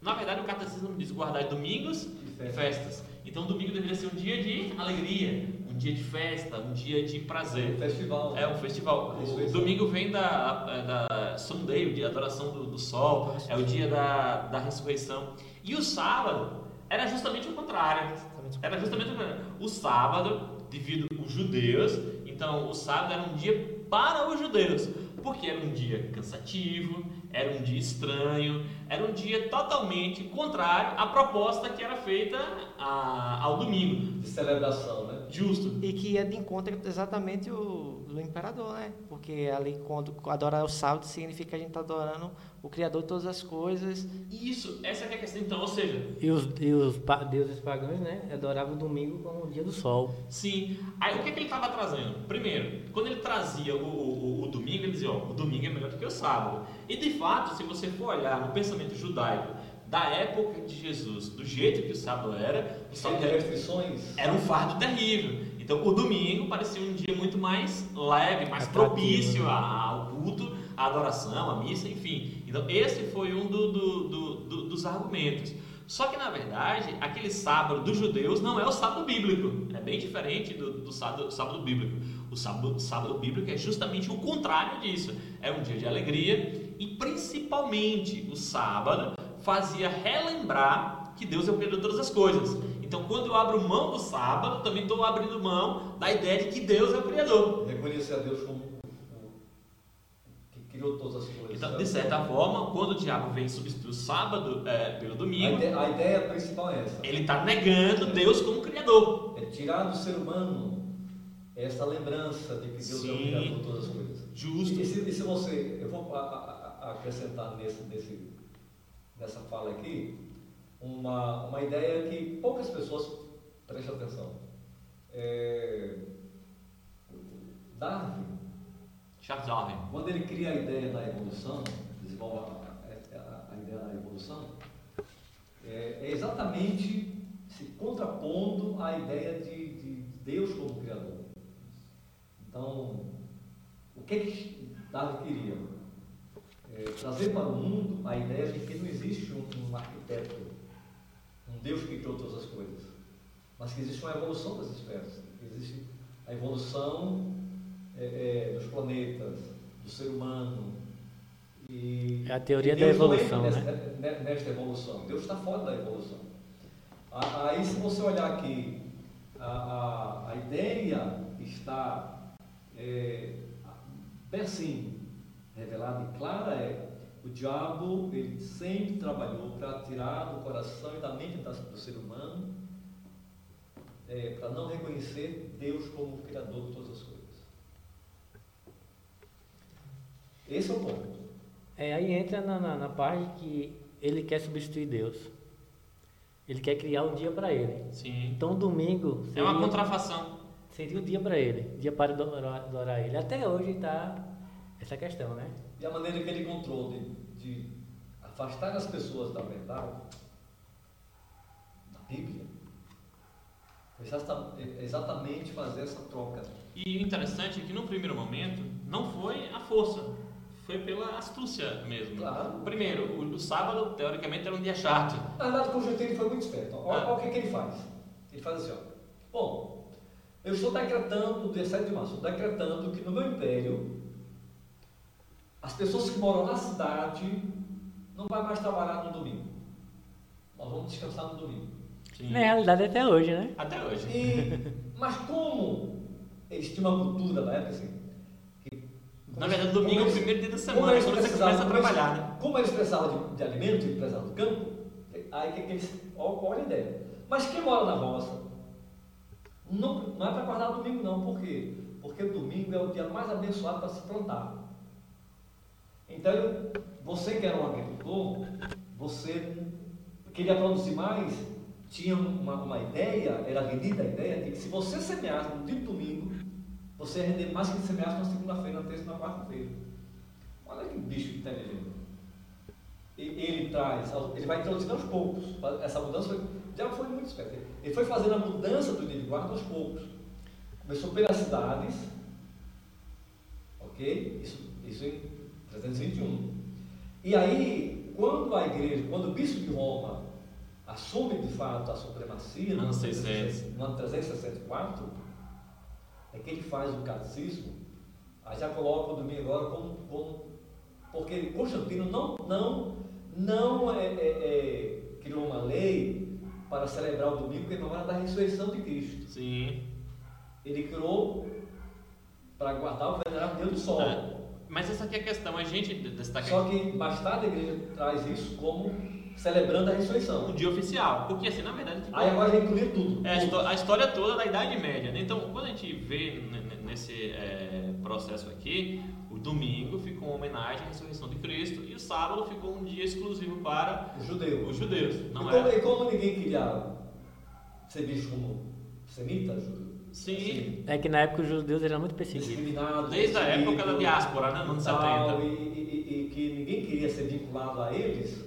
Speaker 2: na verdade, o catecismo diz guardar domingos e
Speaker 5: festas.
Speaker 2: Então, domingo deveria ser um dia de alegria, um dia de festa, um dia de prazer.
Speaker 5: Festival.
Speaker 2: É um festival.
Speaker 5: A
Speaker 2: O
Speaker 5: ressurreição.
Speaker 2: domingo vem da, da Sunday, o dia da adoração do, do sol, é o dia da, da ressurreição. E o sábado era justamente o contrário. Era justamente o contrário. O sábado, devido aos judeus, então o sábado era um dia para os judeus, porque era um dia cansativo, era um dia estranho, era um dia totalmente contrário à proposta que era feita a- ao domingo.
Speaker 5: De celebração, né?
Speaker 2: Justo.
Speaker 3: E que é de encontro exatamente o do imperador, né? Porque ali quando adorar o sábado significa que a gente está adorando o Criador de todas as coisas.
Speaker 2: Isso, essa é a questão. Então, ou seja,
Speaker 4: E os, e os pa- deuses pagãos, né? Adoravam o domingo como o dia do sol.
Speaker 2: Sim. Aí o que, que ele estava trazendo? Primeiro, quando ele trazia o, o, o domingo, ele dizia, ó, o domingo é melhor do que o sábado. E de fato, se você for olhar no pensamento judaico da época de Jesus, do jeito que o sábado era, o sábado era, era um fardo terrível. Então o domingo parecia um dia muito mais leve, mais
Speaker 4: Atrativo,
Speaker 2: propício
Speaker 4: né?
Speaker 2: ao culto, à adoração, à missa, enfim. Então esse foi um do- do- do- do- dos argumentos. Só que na verdade, aquele sábado dos judeus não é o sábado bíblico. É bem diferente do, do sábado, sábado bíblico. O sábado, sábado bíblico é justamente o contrário disso. É um dia de alegria e principalmente o sábado fazia relembrar que Deus é o criador de todas as coisas. Então, quando eu abro mão do sábado, também estou abrindo mão da ideia de que Deus é o criador.
Speaker 5: Reconhecer a Deus como criou todas as coisas.
Speaker 2: Então,
Speaker 5: né?
Speaker 2: de certa forma, quando o diabo vem substituir o sábado é, pelo
Speaker 5: a,
Speaker 2: domingo,
Speaker 5: ideia, a ideia principal é essa.
Speaker 2: ele está negando Deus como criador.
Speaker 5: É tirar do ser humano essa lembrança de que Deus é o
Speaker 2: Sim.
Speaker 5: criador de todas as coisas.
Speaker 2: Justo.
Speaker 5: E, e se, e se você, eu vou a- a- a- acrescentar nesse, nesse, nessa fala aqui uma, uma ideia que poucas pessoas prestam atenção. É, Darwin,
Speaker 2: Charles Darwin.
Speaker 5: quando ele cria a ideia da evolução, desenvolve a, a- a ideia da evolução, é, é exatamente se contrapondo à ideia de, de Deus como Criador. Então, o que, que Darwin queria? É, trazer para o mundo a ideia de que não existe um, um arquiteto, um Deus que criou todas as coisas, mas que existe uma evolução das espécies, existe a evolução é, é, dos planetas, do ser humano. E,
Speaker 4: É a teoria da evolução, né?
Speaker 5: ne- Nesta evolução. Deus está fora da evolução. Aí, se você olhar aqui, a, a, a ideia está é, bem assim, revelada e clara é o diabo ele sempre trabalhou para tirar do coração e da mente do ser humano é, para não reconhecer Deus como o Criador de todas as coisas. Esse é o ponto.
Speaker 4: É, aí entra na, na, na parte que ele quer substituir Deus. Ele quer criar um dia para ele.
Speaker 2: Sim.
Speaker 4: Então, domingo
Speaker 2: É uma
Speaker 4: seria-
Speaker 2: contrafação.
Speaker 4: seria o dia para ele, dia para adorar, adorar ele. Até hoje está essa questão, né?
Speaker 5: E a maneira que ele encontrou de, de afastar as pessoas da verdade, da Bíblia, foi exata- exatamente fazer essa troca.
Speaker 2: E o interessante é que no primeiro momento não foi a força, foi pela astúcia mesmo.
Speaker 5: Claro.
Speaker 2: Primeiro, o, o sábado teoricamente era um dia chato.
Speaker 5: Na verdade, o conjunteiro foi muito esperto. Olha,
Speaker 2: Ah.
Speaker 5: o que, que ele faz. Ele faz assim, ó. Bom, eu estou decretando, 17 de março, estou decretando que no meu império, as pessoas que moram na cidade não vai mais trabalhar no domingo. Nós vamos descansar no domingo.
Speaker 2: Sim.
Speaker 4: Na realidade, até hoje, né?
Speaker 2: Até hoje.
Speaker 5: E, Mas como eles tinham uma cultura na época assim,
Speaker 2: Na verdade, domingo é o primeiro dia da semana,
Speaker 5: eles
Speaker 2: quando você começa a
Speaker 5: como eles-
Speaker 2: trabalhar, né?
Speaker 5: Como eles precisavam de, de alimento e precisavam do campo, aí que, que eles. ó- Olha a ideia. Mas quem mora na roça, não, não é para guardar domingo, não. Por quê? Porque o domingo é o dia mais abençoado para se plantar. Então, você que era um agricultor, você queria produzir mais, tinha uma, uma ideia, era vendida a ideia de que se você semeasse no dia de domingo, você ia render mais que se semeasse na segunda-feira, na terça na quarta-feira. Olha que bicho inteligente. E ele traz, ele vai introduzindo aos poucos. Essa mudança foi, já foi muito esperto. Ele foi fazendo a mudança do dia de guarda aos poucos. Começou pelas cidades, ok? Isso, isso em 321. E aí, quando a igreja, quando o bispo de Roma assume de fato a supremacia,
Speaker 2: Ano 600.
Speaker 5: no ano 364, é que ele faz o catecismo, aí já coloca o domingo agora como, como porque Constantino não, não, não é, é, é, criou uma lei para celebrar o domingo em memória da ressurreição de Cristo.
Speaker 2: Sim.
Speaker 5: Ele criou para guardar o venerável Deus do Sol.
Speaker 2: É. Mas essa aqui é a questão, a gente destaca
Speaker 5: Só que mais tarde a igreja traz isso como celebrando a ressurreição.
Speaker 2: um dia oficial, porque assim, na verdade, tipo,
Speaker 5: Aí agora já incluía tudo.
Speaker 2: É a,
Speaker 5: tudo.
Speaker 2: a história toda da Idade Média. Né? Então, quando a gente vê nesse é, processo aqui, o domingo ficou uma homenagem à ressurreição de Cristo e o sábado ficou um dia exclusivo para
Speaker 5: O judeu.
Speaker 2: os judeus. Não
Speaker 5: e, como,
Speaker 2: é?
Speaker 5: e como ninguém queria ser visto como semita, ju-
Speaker 2: Sim.
Speaker 4: É que na época os judeus eram muito perseguidos.
Speaker 2: Desde a época da diáspora, né? Nos anos
Speaker 5: e tal,
Speaker 2: 70.
Speaker 5: E, e- e- que ninguém queria ser vinculado a eles.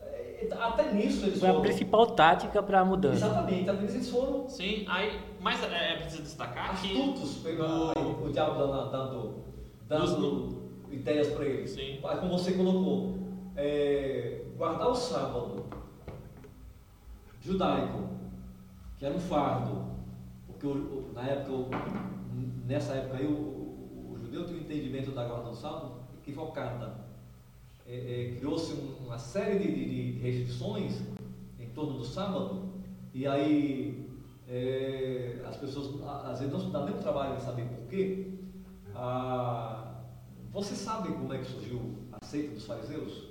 Speaker 5: é, Até nisso eles
Speaker 4: Foi a
Speaker 5: foram.
Speaker 4: principal tática para a mudança.
Speaker 5: Exatamente, até nisso eles foram
Speaker 2: Sim, aí, mas é, é preciso destacar que.
Speaker 5: astutos, pegando
Speaker 2: no-
Speaker 5: o diabo dando, dando, dando ideias para eles.
Speaker 2: Sim.
Speaker 5: Como você colocou, é, guardar o sábado judaico, que era um fardo, porque na época, nessa época aí, o, o- o judeu tinha um entendimento da guarda do sábado equivocada. É, é, Criou-se um- uma série de, de- de restrições em torno do sábado, e aí é, as pessoas às vezes não dá nem o trabalho de saber por quê. Ah, você sabe como é que surgiu a seita dos fariseus?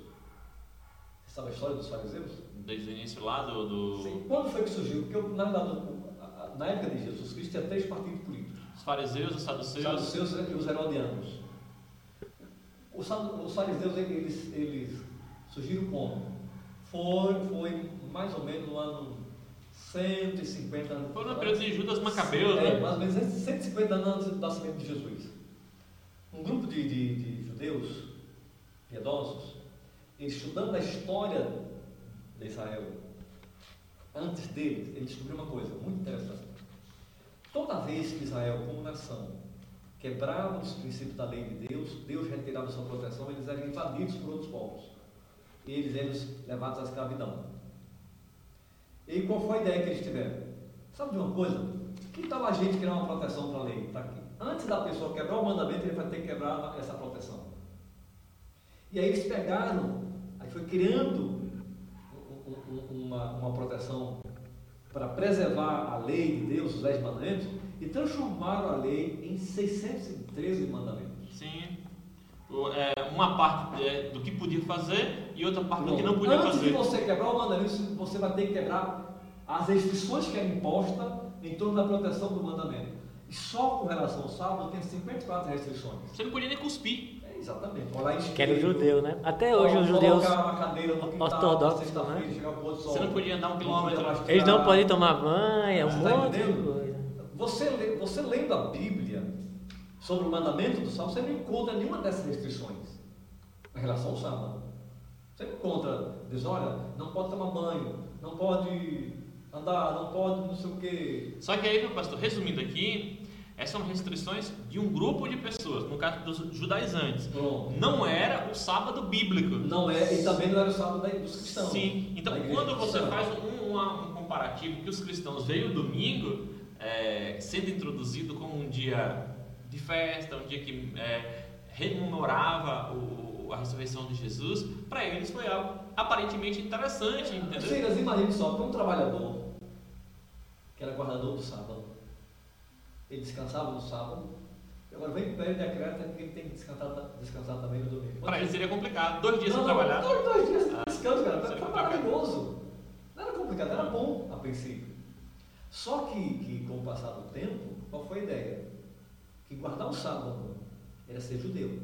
Speaker 5: Você sabe a história dos fariseus?
Speaker 2: Desde o início lá do. do-
Speaker 5: Sim. Quando foi que surgiu? Porque, na verdade, na época de Jesus Cristo, tinha três partidos políticos:
Speaker 2: Os fariseus, os
Speaker 5: os
Speaker 2: saduceus.
Speaker 5: saduceus e os herodianos. Os, fariseus, eles, eles surgiram como? Foi, foi mais ou menos no ano 150 anos.
Speaker 2: Foi no período de Judas Macabeus,
Speaker 5: É,
Speaker 2: né?
Speaker 5: mais ou menos 150 anos antes do nascimento de Jesus. Um grupo de, de- de judeus piedosos, estudando a história de Israel, antes deles, eles descobriram uma coisa muito interessante. Toda vez que Israel, como nação, quebrava os princípios da lei de Deus, Deus retirava sua proteção, eles eram invadidos por outros povos. E eles eram levados à escravidão. E qual foi a ideia que eles tiveram? Sabe de uma coisa? Que tal a gente criar uma proteção para a lei? Tá aqui. Antes da pessoa quebrar o mandamento, ele vai ter que quebrar essa proteção. E aí eles pegaram, aí foi criando um- um- um- uma, uma proteção para preservar a lei de Deus, os dez mandamentos, e transformaram a lei em 613 mandamentos.
Speaker 2: Sim. É, uma parte é, do que podia fazer e outra parte do que não
Speaker 5: Pronto.
Speaker 2: podia
Speaker 5: Antes
Speaker 2: fazer.
Speaker 5: de você quebrar o mandamento, você vai ter que quebrar as restrições que eram impostas em torno da proteção do mandamento. E só com relação ao sábado tem 54 restrições.
Speaker 2: Você não podia nem cuspir.
Speaker 5: É, exatamente. Em
Speaker 4: Que era o judeu, né? Até hoje os judeus. ortodoxos, né?
Speaker 2: Você não podia andar um quilômetro.
Speaker 4: Eles não podem tomar banho, um
Speaker 5: Você tá
Speaker 4: monte de coisa.
Speaker 5: Você, você lendo a Bíblia sobre o mandamento do sábado, você não encontra nenhuma dessas restrições em relação ao sábado. Você não encontra, diz, olha, não pode tomar banho, não pode andar, não pode não sei o quê.
Speaker 2: Só que aí, meu pastor, resumindo aqui, essas são restrições de um grupo de pessoas, no caso dos judaizantes.
Speaker 5: Pronto.
Speaker 2: Não era o sábado bíblico.
Speaker 5: Não é, e também não era o sábado da- dos cristãos.
Speaker 2: Sim, então quando você
Speaker 5: cristã.
Speaker 2: faz um, uma- um comparativo que os cristãos veio o domingo é, sendo introduzido como um dia de festa, um dia que é, rememorava o- a ressurreição de Jesus, para eles foi algo aparentemente interessante, entendeu?
Speaker 5: Silas, imagine só, para um trabalhador que era guardador do sábado, ele descansava no sábado. E agora vem o Império e decreta que ele tem que descansar, descansar também no domingo.
Speaker 2: Para ele seria complicado. Dois dias
Speaker 5: não,
Speaker 2: sem trabalhar.
Speaker 5: Dois, dois dias de descanso, cara.
Speaker 2: complicado.
Speaker 5: maravilhoso. Não era complicado, era bom a princípio. Só que, que com o passar do tempo, qual foi a ideia? Que guardar o sábado era ser judeu,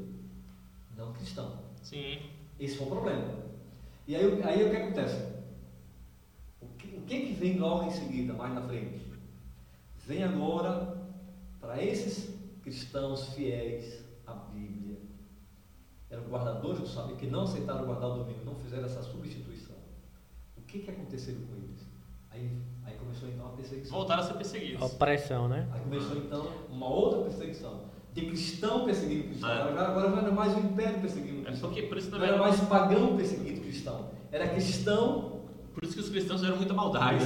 Speaker 5: não cristão.
Speaker 2: Sim.
Speaker 5: Esse foi o problema. E aí, o- aí o que acontece? O que, o que que vem logo em seguida, mais na frente? Vem agora para esses cristãos fiéis à Bíblia, eram guardadores do sábado, que não aceitaram guardar o domingo, não fizeram essa substituição. O que que aconteceu com eles? Aí, aí começou então a perseguição.
Speaker 2: Voltaram a ser perseguidos.
Speaker 4: Opressão, né?
Speaker 5: Aí começou então uma outra perseguição. De cristão perseguindo cristão.
Speaker 2: É.
Speaker 5: Agora, agora não era mais o império perseguindo
Speaker 2: É
Speaker 5: cristão.
Speaker 2: porque por isso, na
Speaker 5: Não era
Speaker 2: verdade,
Speaker 5: mais pagão perseguindo cristão. Era cristão
Speaker 2: por isso que os cristãos fizeram muita maldade.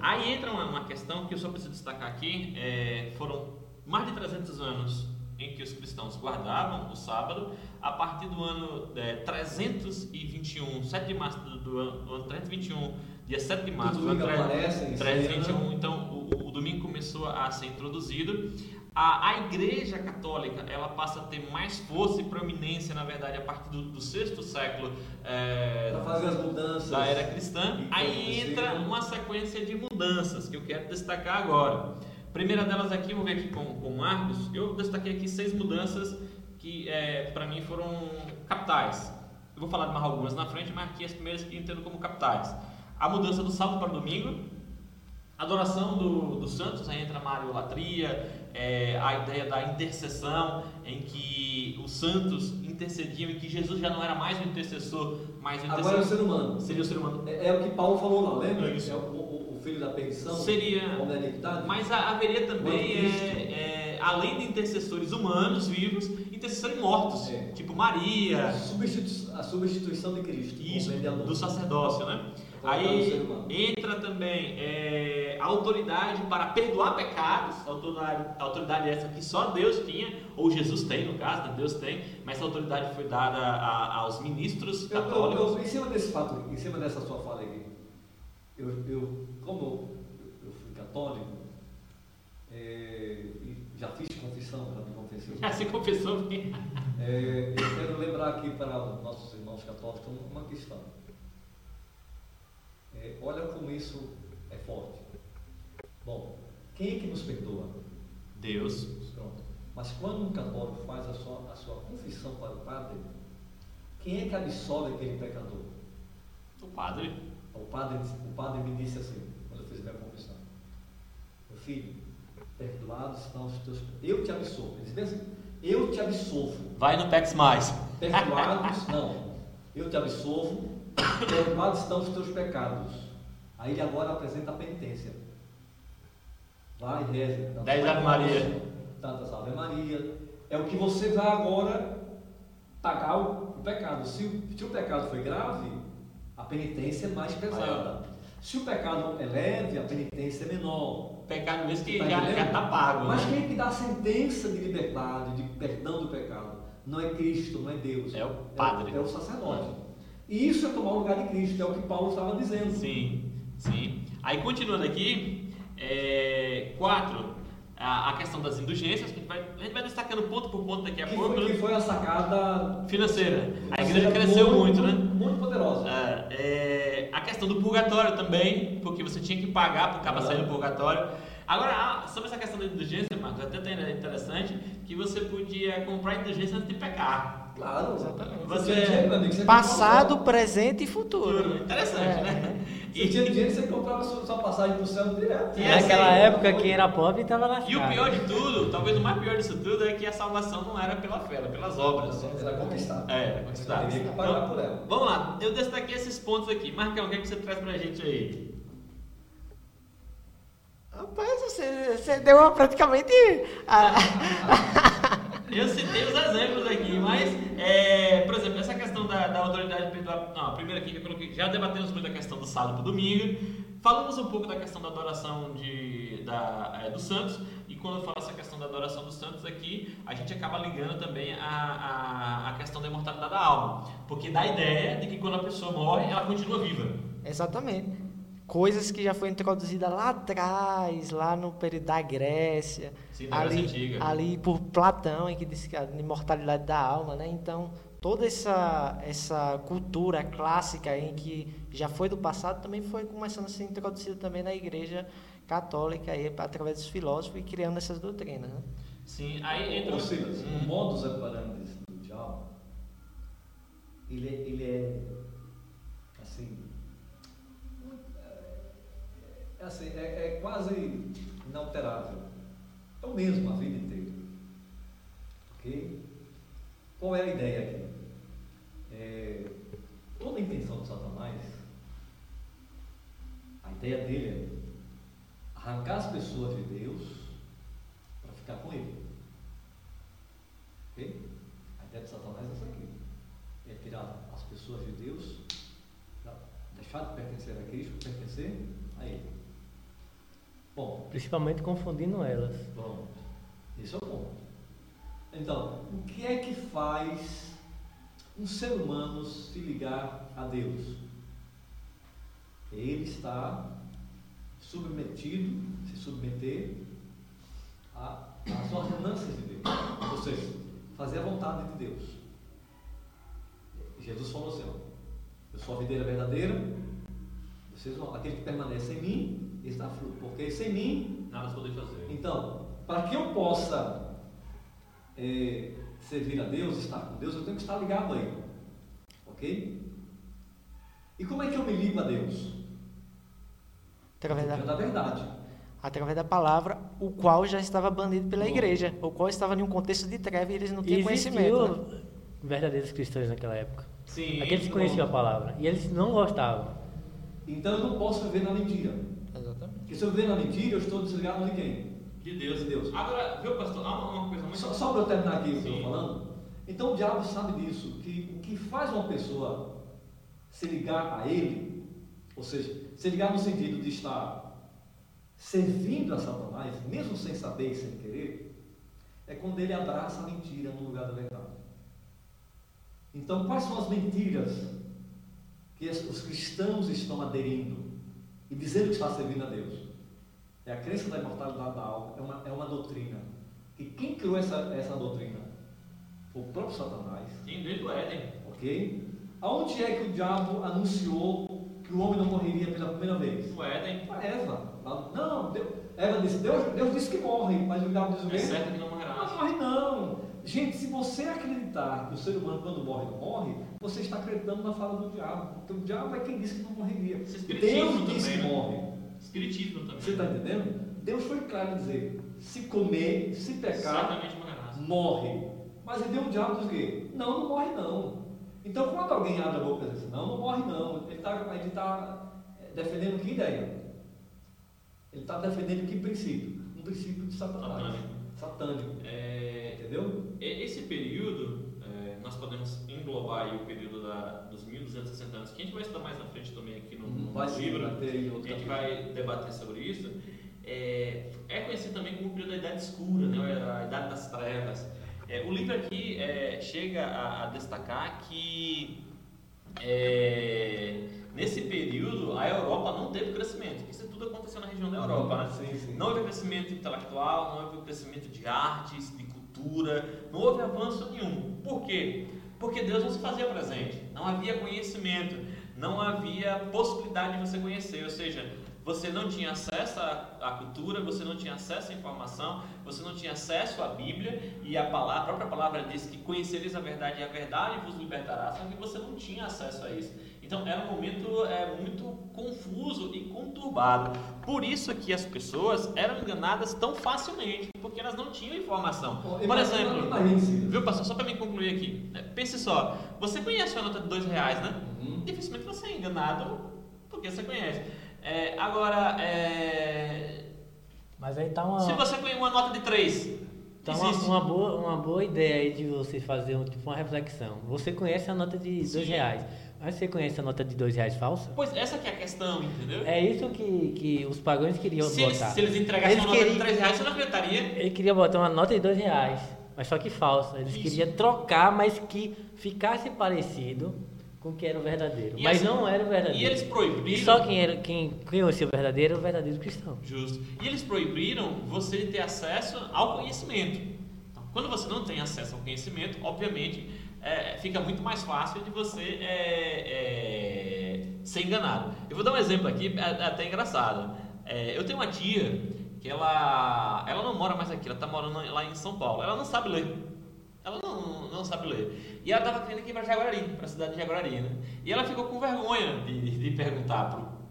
Speaker 2: Aí entra uma, uma questão que eu só preciso destacar aqui. é, foram mais de 300 anos em que os cristãos guardavam o sábado. A partir do ano é, 321, 7 de março do, do ano, do ano 321, dia 7 de março do ano
Speaker 5: domingo aparece em
Speaker 2: 321,
Speaker 5: cena.
Speaker 2: então o, o domingo começou a ser introduzido. A, a Igreja Católica ela passa a ter mais força e proeminência, na verdade, a partir do, do sexto século é,
Speaker 5: Para fazer as mudanças.
Speaker 2: da era cristã. Aí entra
Speaker 5: aconteceram.
Speaker 2: uma sequência de mudanças que eu quero destacar agora. Primeira delas aqui, vamos ver aqui com, com Marcos. Eu destaquei aqui seis mudanças que é, para mim foram capitais. Eu vou falar de mais algumas na frente, mas aqui as primeiras que eu entendo como capitais. A mudança do sábado para o domingo, adoração do, dos santos, aí entra a mariolatria, é, a ideia da intercessão, em que os santos intercediam e que Jesus já não era mais o intercessor, mas o
Speaker 5: Agora é o
Speaker 2: intercessor
Speaker 5: ser humano.
Speaker 2: seria o ser humano.
Speaker 5: É, é o que Paulo falou lá, lembra?
Speaker 2: Isso.
Speaker 5: É o, o- o filho da perdição.
Speaker 2: Seria.
Speaker 5: Iniquidade.
Speaker 2: Mas ha- haveria também, é, é, além de intercessores humanos vivos, intercessores mortos,
Speaker 5: É.
Speaker 2: tipo
Speaker 5: A
Speaker 2: Maria,
Speaker 5: substitu- a substituição de Cristo.
Speaker 2: isso, do sacerdócio, né?
Speaker 5: Então,
Speaker 2: Aí entra também é, a autoridade para perdoar pecados, autoridade, autoridade essa que só Deus tinha, ou Jesus tem no caso, né? Deus tem, mas essa autoridade foi dada a- aos ministros
Speaker 5: Eu, eu,
Speaker 2: católicos.
Speaker 5: eu, em cima desse fato, em cima dessa sua fala aqui, eu, eu como eu, eu fui católico, é, e já fiz confissão, já me confessei.
Speaker 2: Já se confessou
Speaker 5: É, eu quero lembrar aqui para os nossos irmãos católicos uma questão. É, olha como isso é forte. Bom, quem é que nos perdoa?
Speaker 2: Deus,
Speaker 5: Pronto. Mas quando um católico faz a sua, a sua confissão para o padre, quem é que absolve aquele pecador?
Speaker 2: o padre,
Speaker 5: O padre, o padre me disse assim, quando eu fiz a minha confissão: Meu filho, perdoados estão os teus. Eu te absolvo. Ele disse bem assim: Eu te absolvo.
Speaker 2: vai no Pex Mais.
Speaker 5: Perdoados, não. Eu te absolvo. Perdoados estão os teus pecados. Aí ele agora apresenta a penitência. Vai, reze. tantas
Speaker 2: Dez Ave Maria.
Speaker 5: Tantas Ave Maria. É o que você vai agora pagar o, pecado. Se, o- se o pecado foi grave, a penitência é mais pesada.
Speaker 2: Maior.
Speaker 5: Se o pecado é leve, a penitência é menor.
Speaker 2: Pecado mesmo que
Speaker 5: Tá
Speaker 2: já,
Speaker 5: entendendo?
Speaker 2: já tá pago.
Speaker 5: Mas
Speaker 2: né?
Speaker 5: quem é que dá a sentença de liberdade, de perdão do pecado? Não é Cristo, não é Deus.
Speaker 2: É o padre.
Speaker 5: É, o sacerdote. E isso é tomar o lugar de Cristo, é o que Paulo estava dizendo.
Speaker 2: Sim, sim. Aí continuando aqui, é, quatro, a, a questão das indulgências, que a gente, vai, a gente vai destacando ponto por ponto daqui a
Speaker 5: Que
Speaker 2: pouco.
Speaker 5: foi, que
Speaker 2: né?
Speaker 5: foi a sacada
Speaker 2: Financeira. A igreja cresceu muito, né?
Speaker 5: Muito poderosa.
Speaker 2: É, é, a questão do purgatório também, porque você tinha que pagar para acabar sair do purgatório. Agora, ah, sobre essa questão da indulgência, Marcos, até tem interessante que você podia comprar indulgência antes de pecar.
Speaker 5: Claro,
Speaker 3: Exatamente.
Speaker 2: Você-
Speaker 5: tinha dinheiro, meu amigo, você
Speaker 3: Passado, presente e futuro.
Speaker 2: Interessante,
Speaker 3: É.
Speaker 2: né?
Speaker 5: Você tinha dinheiro, você comprava sua, sua passagem para o céu direto.
Speaker 2: E
Speaker 4: Naquela
Speaker 2: assim,
Speaker 4: época, quem era pobre estava lascado.
Speaker 2: E o pior de tudo, talvez o mais pior disso tudo, é que a salvação não era pela fé, era pelas obras.
Speaker 5: Era conquistado.
Speaker 2: É, era conquistado.
Speaker 5: Teria que pagar por ela.
Speaker 2: Vamos lá, eu destaquei esses pontos aqui. Marcão, o que, é que você traz pra gente aí?
Speaker 3: Rapaz, você, você deu uma praticamente. a-
Speaker 2: Eu citei os exemplos aqui, mas, é, por exemplo, essa questão da, da autoridade perdoar. Não, a primeira aqui que eu coloquei, já debatemos muito a questão do sábado para domingo. Falamos um pouco da questão da adoração de, da, é, dos santos, e quando eu falo essa questão da adoração dos santos aqui, a gente acaba ligando também a, a, a questão da imortalidade da alma, porque dá a ideia de que quando a pessoa morre, ela continua viva.
Speaker 3: Exatamente. Coisas que já foi introduzida lá atrás, lá no período da Grécia,
Speaker 2: Sim,
Speaker 3: ali,
Speaker 2: Antiga.
Speaker 3: ali por Platão, em que diz que a imortalidade da alma, né? Então, toda essa essa cultura clássica em que já foi do passado também foi começando a ser introduzida também na igreja católica aí através dos filósofos e criando essas doutrinas, né?
Speaker 2: Sim, aí entra.
Speaker 5: Ou seja,
Speaker 2: Hum.
Speaker 5: o modus operandi do diabo, ele, é- ele é, assim, é, assim, é, é quase inalterável. É o mesmo a vida inteira. Ok? Qual é a ideia aqui? É, toda a intenção de Satanás, a ideia dele é arrancar as pessoas de Deus para ficar com ele. Ok? A ideia de Satanás é essa aqui. É tirar as pessoas de Deus, deixar de pertencer a Cristo, pertencer a Ele. Bom,
Speaker 4: Principalmente confundindo elas.
Speaker 5: Pronto. Esse é o ponto. Então, o que é que faz um ser humano se ligar a Deus? Ele está submetido, se submeter às ordenanças de Deus. Ou seja, fazer a vontade de Deus. Jesus falou assim, ó, eu sou a videira verdadeira, vocês vão, aquele que permanece em mim, está fruto, porque sem mim
Speaker 2: Nada se poder fazer.
Speaker 5: então, para que eu possa eh, servir a Deus, estar com Deus, eu tenho que estar ligado a Ele. Ok? E como é que eu me ligo a Deus?
Speaker 3: Através da,
Speaker 5: da verdade.
Speaker 3: através da palavra, o qual já estava banido pela
Speaker 5: Bom.
Speaker 3: igreja, o qual estava em um contexto de treva e eles não tinham conhecimento. Né?
Speaker 4: Existiu verdadeiros cristãos naquela época.
Speaker 2: Sim.
Speaker 4: Aqueles que conheciam a palavra. E eles não gostavam.
Speaker 5: Então eu não posso viver na mentira.
Speaker 3: Exatamente.
Speaker 5: Porque se eu viver na mentira, eu estou desligado de quem?
Speaker 2: De Deus.
Speaker 5: De Deus.
Speaker 2: Agora, viu, pastor? Há uma, uma coisa muito.
Speaker 5: Só, só para eu terminar aqui o que eu estou falando. Então o diabo sabe disso, que o que faz uma pessoa se ligar a ele, ou seja, se ligar no sentido de estar servindo a Satanás, mesmo sem saber e sem querer, é quando ele abraça a mentira no lugar da verdade. Então, quais são as mentiras que os cristãos estão aderindo e dizendo que está servindo a Deus? É a crença da imortalidade da alma, é uma, é uma doutrina. E quem criou essa, essa doutrina? Foi o próprio Satanás.
Speaker 2: Sim, desde o Éden.
Speaker 5: Ok? Aonde é que o diabo anunciou que o homem não morreria pela primeira vez?
Speaker 2: O Éden.
Speaker 5: Foi Eva. Não, Deus, Eva disse, Deus, Deus disse que morre, mas o diabo diz o quê?
Speaker 2: É certo que não
Speaker 5: Não
Speaker 2: morrerá.
Speaker 5: morre não. Gente, se você acreditar que o ser humano quando morre não morre, você está acreditando na fala do diabo. Porque o diabo é quem disse que não morreria.
Speaker 2: Espiritismo
Speaker 5: Deus disse que
Speaker 2: né?
Speaker 5: morre.
Speaker 2: Espiritismo também.
Speaker 5: Você está entendendo? Deus foi claro em dizer, se comer, se pecar, morre. Mas e deu o diabo diz o quê? Não, não morre não. Então quando alguém abre a boca e diz assim, não, não morre não, ele está ele tá eh, defendendo que ideia? Ele está defendendo que princípio? Um princípio de Satanás.
Speaker 2: Satânico. É,
Speaker 5: Entendeu?
Speaker 2: e- esse período, é, nós podemos englobar o período da, dos 1260 anos, que a gente vai estudar mais na frente também aqui no, no
Speaker 5: Vai
Speaker 2: livro. a gente vai debater sobre isso. É, é conhecido também como o período da Idade Escura, né? a Idade das Trevas. É, o livro aqui é, chega a, a destacar que é, nesse período a Europa não teve crescimento. Isso tudo aconteceu na região da Europa. Né?
Speaker 5: Sim, sim.
Speaker 2: Não houve crescimento intelectual, não houve crescimento de artes, de cultura, não houve avanço nenhum. Por quê? Porque Deus não se fazia presente, não havia conhecimento, não havia possibilidade de você conhecer, ou seja, você não tinha acesso à, à cultura, você não tinha acesso à informação, você não tinha acesso à Bíblia e a, palavra, a própria palavra diz que conhecereis a verdade e a verdade vos libertará, só que você não tinha acesso a isso. Então era um momento é, muito confuso e conturbado. Por isso que as pessoas eram enganadas tão facilmente, porque elas não tinham informação. Por
Speaker 5: Imagina-
Speaker 2: exemplo, viu, pastor? Só para me concluir aqui. né? Pense só, você conhece a nota de dois reais, né?
Speaker 5: Uhum.
Speaker 2: Dificilmente você é enganado porque você conhece. É, agora, é,
Speaker 4: Mas aí tá uma,
Speaker 2: se você conhece uma nota de três,
Speaker 4: tá uma,
Speaker 2: existe.
Speaker 4: uma boa, uma boa ideia aí de você fazer um, tipo, uma reflexão. Você conhece a nota de
Speaker 2: Sim.
Speaker 4: dois reais, mas você conhece a nota de dois reais falsa?
Speaker 2: Pois essa que é a questão, entendeu?
Speaker 4: É isso que, que os pagãos queriam
Speaker 2: se, eles,
Speaker 4: botar.
Speaker 2: se eles entregassem
Speaker 4: Eles
Speaker 2: uma nota de
Speaker 4: queriam-
Speaker 2: três reais, você não acreditaria?
Speaker 4: Ele queria botar uma nota de dois reais, mas só que falsa. Eles
Speaker 2: Isso.
Speaker 4: queriam trocar, mas que ficasse parecido com que era o verdadeiro.
Speaker 2: E
Speaker 4: mas
Speaker 2: assim-
Speaker 4: não era o verdadeiro.
Speaker 2: E eles
Speaker 4: E
Speaker 2: proibiram.
Speaker 4: só quem, era, quem conhecia o verdadeiro era o verdadeiro cristão.
Speaker 2: Justo. E eles proibiram você ter acesso ao conhecimento. Então, quando você não tem acesso ao conhecimento, obviamente, é, fica muito mais fácil de você é, é, ser enganado. Eu vou dar um exemplo aqui, é, é até engraçado. É, eu tenho uma tia que ela, ela não mora mais aqui, ela está morando lá em São Paulo. Ela não sabe ler. Ela não, não sabe ler. E ela estava querendo ir para Jaguarari, para a cidade de Jaguarari, né? E ela ficou com vergonha de, de perguntar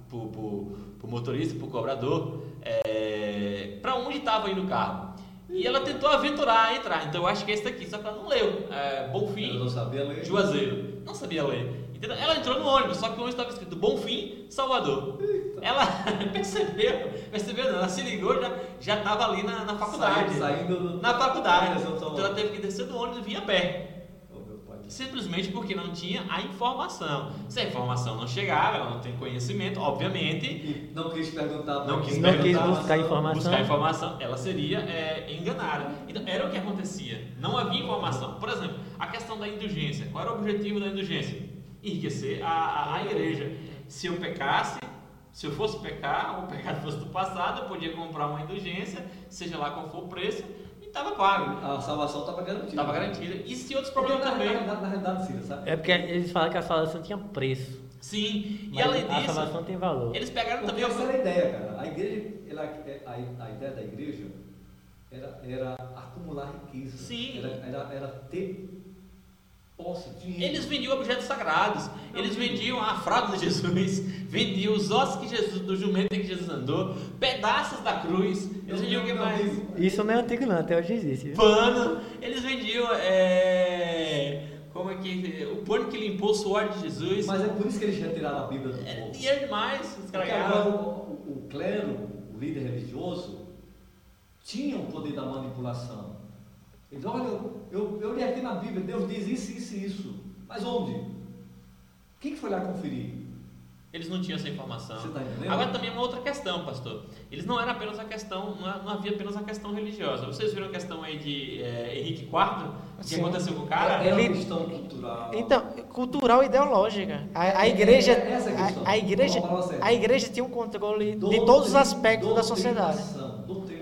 Speaker 2: pro, pro motorista, pro cobrador, é, para onde estava indo o carro. E ela tentou aventurar, entrar. Então eu acho que é esse daqui, só que ela não leu. É, Bonfim,
Speaker 5: não sabia ler.
Speaker 2: Juazeiro. Não sabia ler. Entendeu? Ela entrou no ônibus, só que o ônibus estava escrito Bonfim, Salvador. Ela percebeu, percebeu não, ela se ligou, já já estava ali na, na faculdade.
Speaker 5: Saindo do-
Speaker 2: Na faculdade. Então ela teve que descer do ônibus e vir a pé. Simplesmente porque não tinha a informação. Se a informação não chegava, ela não tem conhecimento, obviamente,
Speaker 5: E não quis perguntar
Speaker 2: Não quis
Speaker 4: Não quis buscar informação.
Speaker 2: buscar informação, ela seria é, enganada. Então, era o que acontecia. Não havia informação. Por exemplo, a questão da indulgência. Qual era o objetivo da indulgência? Enriquecer a, a, a igreja. Se eu pecasse, se eu fosse pecar, ou o pecado fosse do passado, eu podia comprar uma indulgência, seja lá qual for o preço, estava pago.
Speaker 5: A salvação estava garantida.
Speaker 2: Estava garantida. E se outros problemas também.
Speaker 5: Na, na, na realidade, Cida, sabe?
Speaker 4: É porque eles falam que a salvação tinha preço.
Speaker 2: Sim. E
Speaker 4: Mas
Speaker 2: além
Speaker 4: a
Speaker 2: disso,
Speaker 4: salvação tem valor.
Speaker 2: eles pegaram
Speaker 5: Porque
Speaker 2: também
Speaker 5: essa era a ideia, cara. A igreja, ela, a, a ideia da igreja era, era acumular riqueza.
Speaker 2: Sim.
Speaker 5: Era, era, era ter posse, dinheiro.
Speaker 2: Eles vendiam objetos sagrados, eles vendiam a fralda de Jesus, vendiam os ossos que Jesus, do jumento em que Jesus andou, pedaços da cruz, eles vendiam o que mais?
Speaker 4: Isso não é antigo não, até hoje existe. viu?
Speaker 2: Pano, eles vendiam é, como é que o pano que limpou o suor de Jesus.
Speaker 5: Mas é por isso que eles retiraram a Bíblia do
Speaker 2: Era
Speaker 5: povo.
Speaker 2: dinheiro demais, os
Speaker 5: Porque
Speaker 2: caras
Speaker 5: agora o, o clero, o líder religioso, tinha o poder da manipulação. Ele diz, olha, eu, eu li aqui na Bíblia, Deus diz isso, isso e isso. Mas onde? Quem que foi lá conferir?
Speaker 2: Eles não tinham essa informação.
Speaker 5: Você tá entendendo?
Speaker 2: Agora também é uma outra questão, pastor. Eles não era apenas a questão, não, havia apenas a questão religiosa. Vocês viram a questão aí de é, Henrique IV? O que
Speaker 3: Sim.
Speaker 2: aconteceu com o cara?
Speaker 5: é uma questão cultural.
Speaker 3: Então, cultural e ideológica. A, a
Speaker 5: É,
Speaker 3: igreja,
Speaker 5: é a
Speaker 3: a, igreja, a igreja tinha um controle de todos os aspectos da sociedade.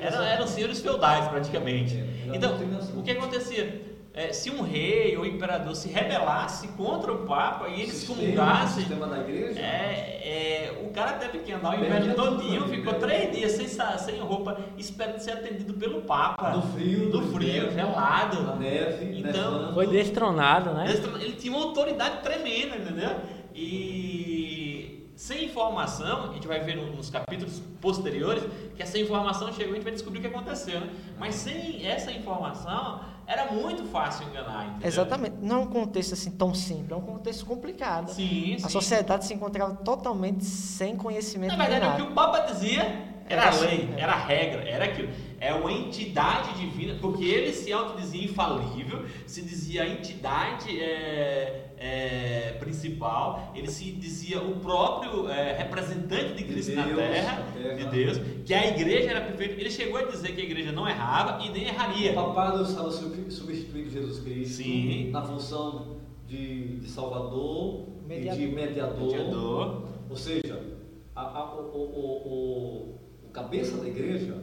Speaker 2: eram senhores feudais, praticamente. Então, o que acontecia? É, se um rei ou imperador se rebelasse contra o Papa e ele
Speaker 5: Sistema-
Speaker 2: excomungasse,
Speaker 5: sistema da igreja.
Speaker 2: é, é, o cara teve que andar o inverno todinho,
Speaker 5: né?
Speaker 2: ficou três dias sem, sem roupa, esperando ser atendido pelo Papa.
Speaker 5: Do frio,
Speaker 2: do
Speaker 5: do
Speaker 2: frio,
Speaker 5: inverno,
Speaker 2: gelado.
Speaker 5: Na neve,
Speaker 2: Então,
Speaker 5: nevando.
Speaker 4: Foi destronado, né?
Speaker 2: Ele tinha uma autoridade tremenda, entendeu? E sem informação, a gente vai ver no- nos capítulos posteriores que essa informação chegou e a gente vai descobrir o que aconteceu, né? Mas sem essa informação, era muito fácil enganar, entendeu?
Speaker 3: Exatamente. Não é um contexto assim tão simples, é um contexto complicado.
Speaker 2: Sim, sim.
Speaker 3: A sociedade se encontrava totalmente sem conhecimento
Speaker 2: Na
Speaker 3: de
Speaker 2: verdade, o que o Papa dizia era
Speaker 3: Era
Speaker 2: a lei,
Speaker 3: assim, é.
Speaker 2: era a regra, era aquilo. É uma entidade divina, porque ele se autodizia infalível, se dizia a entidade é, é, principal, ele se dizia o próprio é, representante de Cristo
Speaker 5: De
Speaker 2: na
Speaker 5: Deus,
Speaker 2: terra,
Speaker 5: na terra.
Speaker 2: de Deus, que a igreja era perfeita. Ele chegou a dizer que a igreja não errava e nem erraria.
Speaker 5: O papado estava sub- substituindo Jesus Cristo
Speaker 2: Sim.
Speaker 5: na função de, de Salvador
Speaker 3: Mediador.
Speaker 5: e de mediador.
Speaker 2: Mediador.
Speaker 5: Ou seja, a- a- o, o- o- o- o cabeça da igreja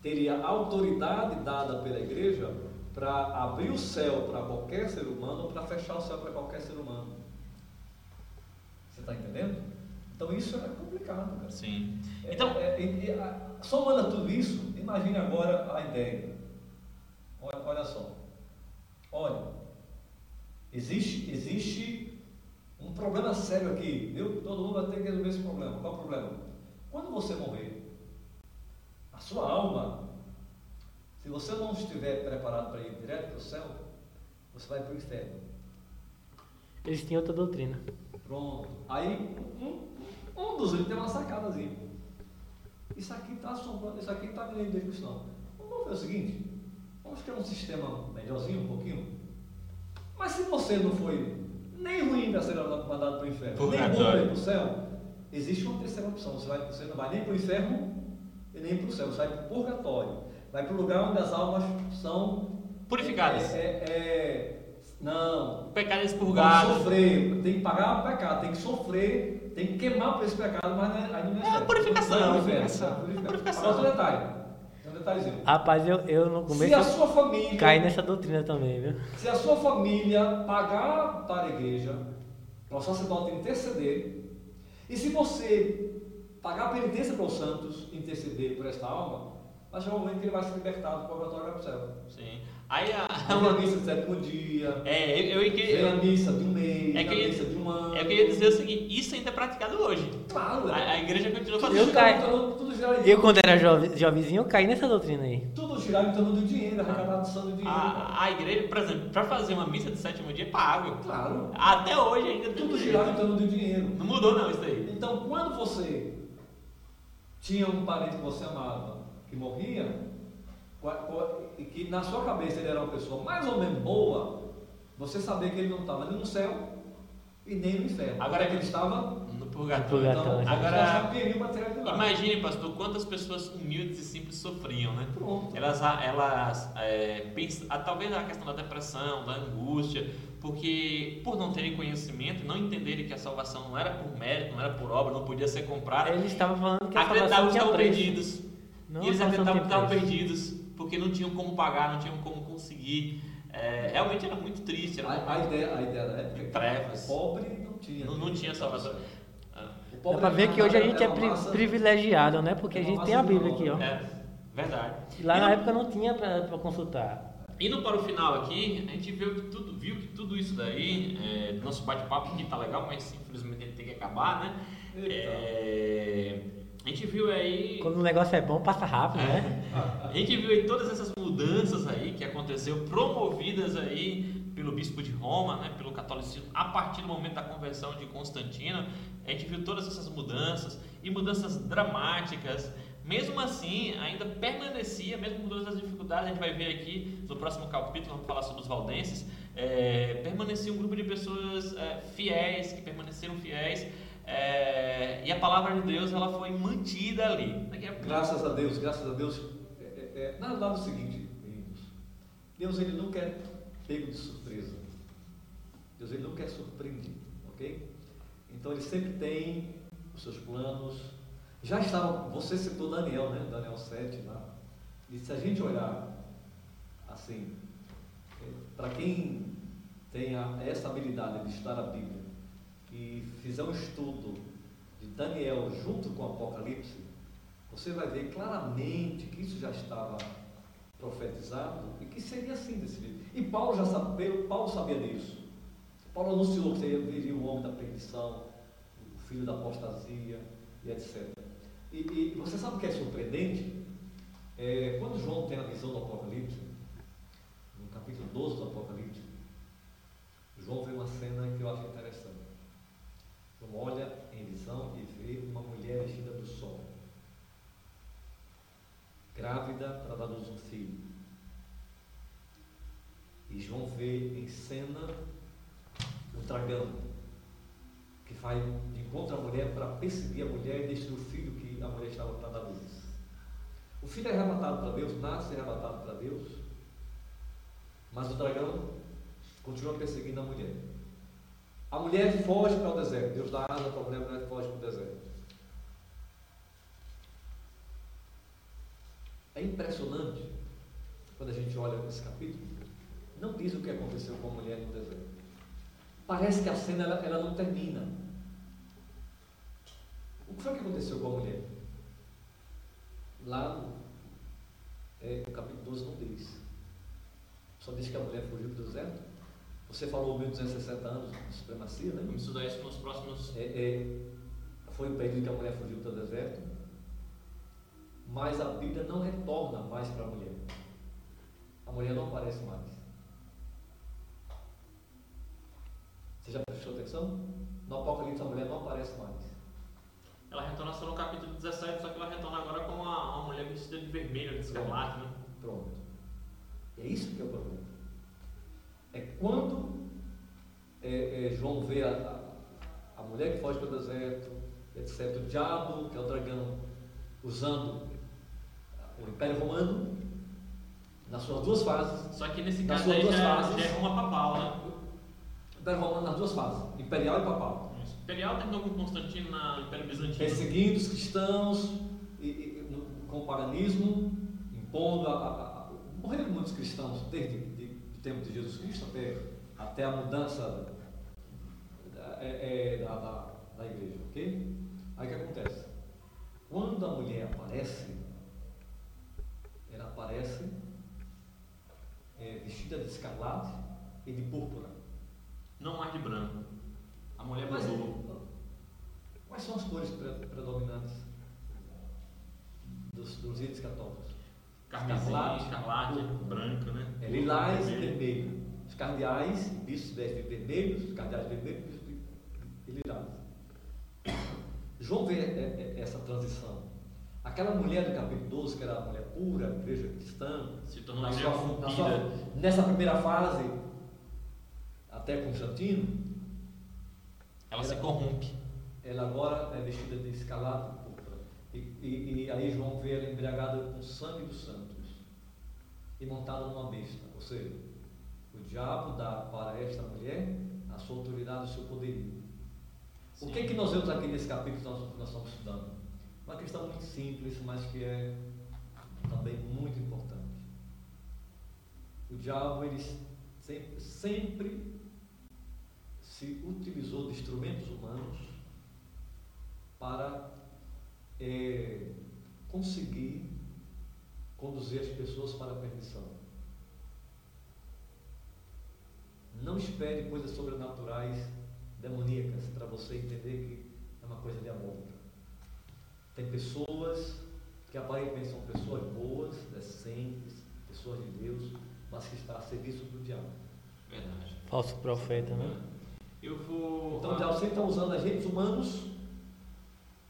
Speaker 5: teria a autoridade dada pela igreja para abrir o céu para qualquer ser humano ou para fechar o céu para qualquer ser humano. Você está entendendo? Então isso é complicado, cara.
Speaker 2: Sim.
Speaker 5: É-
Speaker 2: Então,
Speaker 5: é- é- é- somando a tudo isso, imagine agora a ideia. Olha, olha só. Olha, existe, existe um problema sério aqui, viu? Todo mundo vai ter que resolver esse problema. Qual o problema? Quando você morrer, a sua alma, se você não estiver preparado para ir direto para o céu, você vai para o inferno.
Speaker 4: Eles tinham outra doutrina.
Speaker 5: Pronto. Aí um, um dos eles tem uma sacadazinha. Isso aqui está assombrando, isso aqui está me dando discussão. Vamos fazer o seguinte, vamos criar um sistema melhorzinho um pouquinho. Mas se você não foi nem ruim para ser mandado para o inferno, nem bom para ir para o céu, existe uma terceira opção. Você, vai, você não vai nem para o inferno e nem para o céu, você vai para o purgatório. Vai para o lugar onde as almas são
Speaker 2: Purificadas.
Speaker 5: é, é, é, Não.
Speaker 2: O pecado é expurgado.
Speaker 5: sofrer, tem que pagar o pecado, tem que sofrer, tem que queimar por esse pecado, mas não é, aí não é
Speaker 2: É a purificação,
Speaker 5: Não é
Speaker 2: a purificação,
Speaker 5: é a purificação. Agora, detalhe. Tem um detalhezinho.
Speaker 4: Rapaz, eu, eu no
Speaker 5: Se
Speaker 4: começo
Speaker 5: a
Speaker 4: eu
Speaker 5: sua família.
Speaker 4: caí nessa doutrina também, viu?
Speaker 5: Se a sua família pagar para a igreja, para o sacerdote interceder, e se você pagar a penitência para os santos interceder por esta alma, chegar um momento que ele vai ser libertado do purgatório vai para o céu.
Speaker 2: Sim. Aí a.
Speaker 5: Vem a missa de sétimo dia,
Speaker 2: É, eu, eu,
Speaker 5: vem a missa de um mês,
Speaker 2: É
Speaker 5: a
Speaker 2: que eu ia-
Speaker 5: missa de um ano.
Speaker 2: eu queria dizer o seguinte: isso ainda é praticado hoje.
Speaker 5: Claro,
Speaker 2: A,
Speaker 5: é.
Speaker 2: a igreja continua fazendo.
Speaker 4: Eu caí.
Speaker 5: Tudo
Speaker 4: Eu, quando era jove, jovenzinho, eu caí nessa doutrina aí.
Speaker 5: Tudo girar em torno do dinheiro, arrecadação do dinheiro.
Speaker 2: A, a igreja, por exemplo, para fazer uma missa de sétimo dia é pago.
Speaker 5: Claro.
Speaker 2: Até hoje ainda tem
Speaker 5: Tudo girar em torno do dinheiro.
Speaker 2: Não mudou não isso daí.
Speaker 5: Então, quando você tinha um parente que você amava que morria, qua- qua- e que na sua cabeça ele era uma pessoa mais ou menos boa, você sabia que ele não estava nem no céu e nem no inferno.
Speaker 2: Agora
Speaker 5: que ele estava.
Speaker 2: No purgatório.
Speaker 4: Purgatório.
Speaker 5: Então,
Speaker 2: Agora-. Imagine, pastor, quantas pessoas humildes e simples sofriam, né?
Speaker 5: Pronto.
Speaker 2: Elas, elas é, pensam, talvez a questão da depressão, da angústia, porque por não terem conhecimento, não entenderem que a salvação não era por mérito, não era por obra, não podia ser comprada,
Speaker 4: Ele estava falando que a
Speaker 2: acreditavam
Speaker 4: salvação
Speaker 2: que
Speaker 4: tinha preço.
Speaker 2: perdidos.
Speaker 4: Não,
Speaker 2: e eles estavam perdidos, porque não tinham como pagar, não tinham como conseguir. É, realmente era muito triste, era
Speaker 5: A, a ideia, a ideia da época é
Speaker 2: Trevas.
Speaker 5: o pobre não tinha.
Speaker 2: não, não tinha salvação. Ah,
Speaker 4: Dá pra ver que hoje a gente é pri-
Speaker 5: massa-
Speaker 4: privilegiado, né? Porque a gente tem a Bíblia aqui, ó.
Speaker 2: É, verdade.
Speaker 4: E lá
Speaker 2: E
Speaker 4: na
Speaker 2: no-
Speaker 4: época não tinha pra, pra consultar.
Speaker 2: Indo para o final aqui, a gente viu que tudo, viu que tudo isso daí, é, nosso bate-papo aqui tá legal, mas infelizmente ele tem que acabar, né? É, a gente viu aí.
Speaker 4: Quando o negócio é bom, passa rápido, né?
Speaker 2: A gente viu aí todas essas mudanças aí que aconteceu, promovidas aí pelo bispo de Roma, né, pelo catolicismo, a partir do momento da conversão de Constantino. A gente viu todas essas mudanças e mudanças dramáticas. Mesmo assim, ainda permanecia, mesmo com todas as dificuldades, a gente vai ver aqui no próximo capítulo, vamos falar sobre os valdenses, é, permanecia um grupo de pessoas é, fiéis, que permaneceram fiéis, é, e a palavra de Deus ela foi mantida ali.
Speaker 5: Graças a Deus, graças a Deus. É, é, é, na verdade é o seguinte. Deus ele não quer pego de surpresa. Deus ele não quer surpreender, ok? Então ele sempre tem os seus planos. Já estava, você citou Daniel, né? Daniel 7 lá. E se a gente olhar assim, para quem tem a- essa habilidade de estudar a Bíblia e fizer um estudo de Daniel junto com o Apocalipse, você vai ver claramente que isso já estava profetizado e que seria assim desse jeito. E Paulo já sabia, Paulo sabia disso. Paulo anunciou que viria o homem da perdição, o filho da apostasia e etc. E, e você sabe o que é surpreendente? É, quando João tem a visão do Apocalipse, no capítulo 12 do Apocalipse, João vê uma cena que eu acho interessante. João olha em visão e vê uma mulher vestida do sol, grávida para dar luz um filho. E João vê em cena o dragão, que vai de encontro à mulher para perseguir a mulher e destruir o filho que a mulher estava para dar luz. O filho é arrebatado para Deus, nasce arrebatado para Deus, mas o dragão continua perseguindo a mulher. A mulher foge para o deserto. Deus dá asa para a mulher, a mulher foge para o deserto. É impressionante quando a gente olha esse capítulo. Não diz o que aconteceu com a mulher no deserto. Parece que a cena ela, ela não termina. O que foi que aconteceu com a mulher? Lá no, é, no capítulo 12 não diz. Só diz que a mulher fugiu para o deserto. Você falou 1260 anos de supremacia, né?
Speaker 2: Vamos estudar isso nos próximos.
Speaker 5: É, é, foi o período que a mulher fugiu para o deserto, mas a Bíblia não retorna mais para a mulher. A mulher não aparece mais. Você já prestou atenção? No Apocalipse a mulher não aparece mais.
Speaker 2: Ela retorna só no capítulo 17, só que ela retorna agora com uma, uma mulher vestida de vermelho, de escarlate, né?
Speaker 5: Pronto. É isso que é o problema. É quando é, é, João vê a, a, mulher que foge para o deserto, etc. O diabo, que é o dragão, usando o Império Romano, Nas suas duas fases.
Speaker 2: Só que nesse caso aí
Speaker 5: duas
Speaker 2: já,
Speaker 5: fases.
Speaker 2: já é Roma papal, né?
Speaker 5: Da Roma nas duas fases, imperial e papal.
Speaker 2: Isso. Imperial terminou com Constantino na Império Bizantino.
Speaker 5: Perseguindo os cristãos e, e, no- com o paganismo, impondo a, a, a- morreram muitos cristãos desde tempo de Jesus Cristo até, até a mudança da, é, é, da, da, da igreja, ok? Aí o que acontece? Quando a mulher aparece, ela aparece é, vestida de escarlate e de púrpura.
Speaker 2: Não mais de branco. A mulher
Speaker 5: Mas,
Speaker 2: mudou.
Speaker 5: quais são as cores pre- predominantes dos, dos ídolos católicos?
Speaker 2: Carmesim,
Speaker 5: Escarlate.
Speaker 2: branco, né?
Speaker 5: É lilás e
Speaker 2: Vermelho.
Speaker 5: vermelho. Os cardeais, bispos vestem de vermelho, os cardeais vermelhos, bispos de lilás. João vê é, é, essa transição. Aquela mulher do capítulo 12, que era a mulher pura, a igreja cristã,
Speaker 2: Se tornou
Speaker 5: na sua- sua- nessa primeira fase, até Constantino,
Speaker 2: Ela se corrompe.
Speaker 5: ela agora é vestida de escalado e. E, e, aí João vê ela embriagada com o sangue dos santos e montada numa besta. Ou seja, o diabo dá para esta mulher a sua autoridade e o seu poderio. O que, que nós vemos aqui nesse capítulo que nós, nós estamos estudando? Uma questão muito simples, mas que é também muito importante. O diabo ele sempre, sempre se utilizou de instrumentos humanos para eh, conseguir conduzir as pessoas para a perdição. Não espere coisas sobrenaturais, demoníacas, para você entender que é uma coisa diabólica. Tem pessoas que aparentemente são pessoas boas, decentes, pessoas de Deus, mas que estão a serviço do diabo.
Speaker 2: Verdade.
Speaker 4: Falso profeta, né?
Speaker 2: Eu vou.
Speaker 5: Então o diabo sempre está usando agentes humanos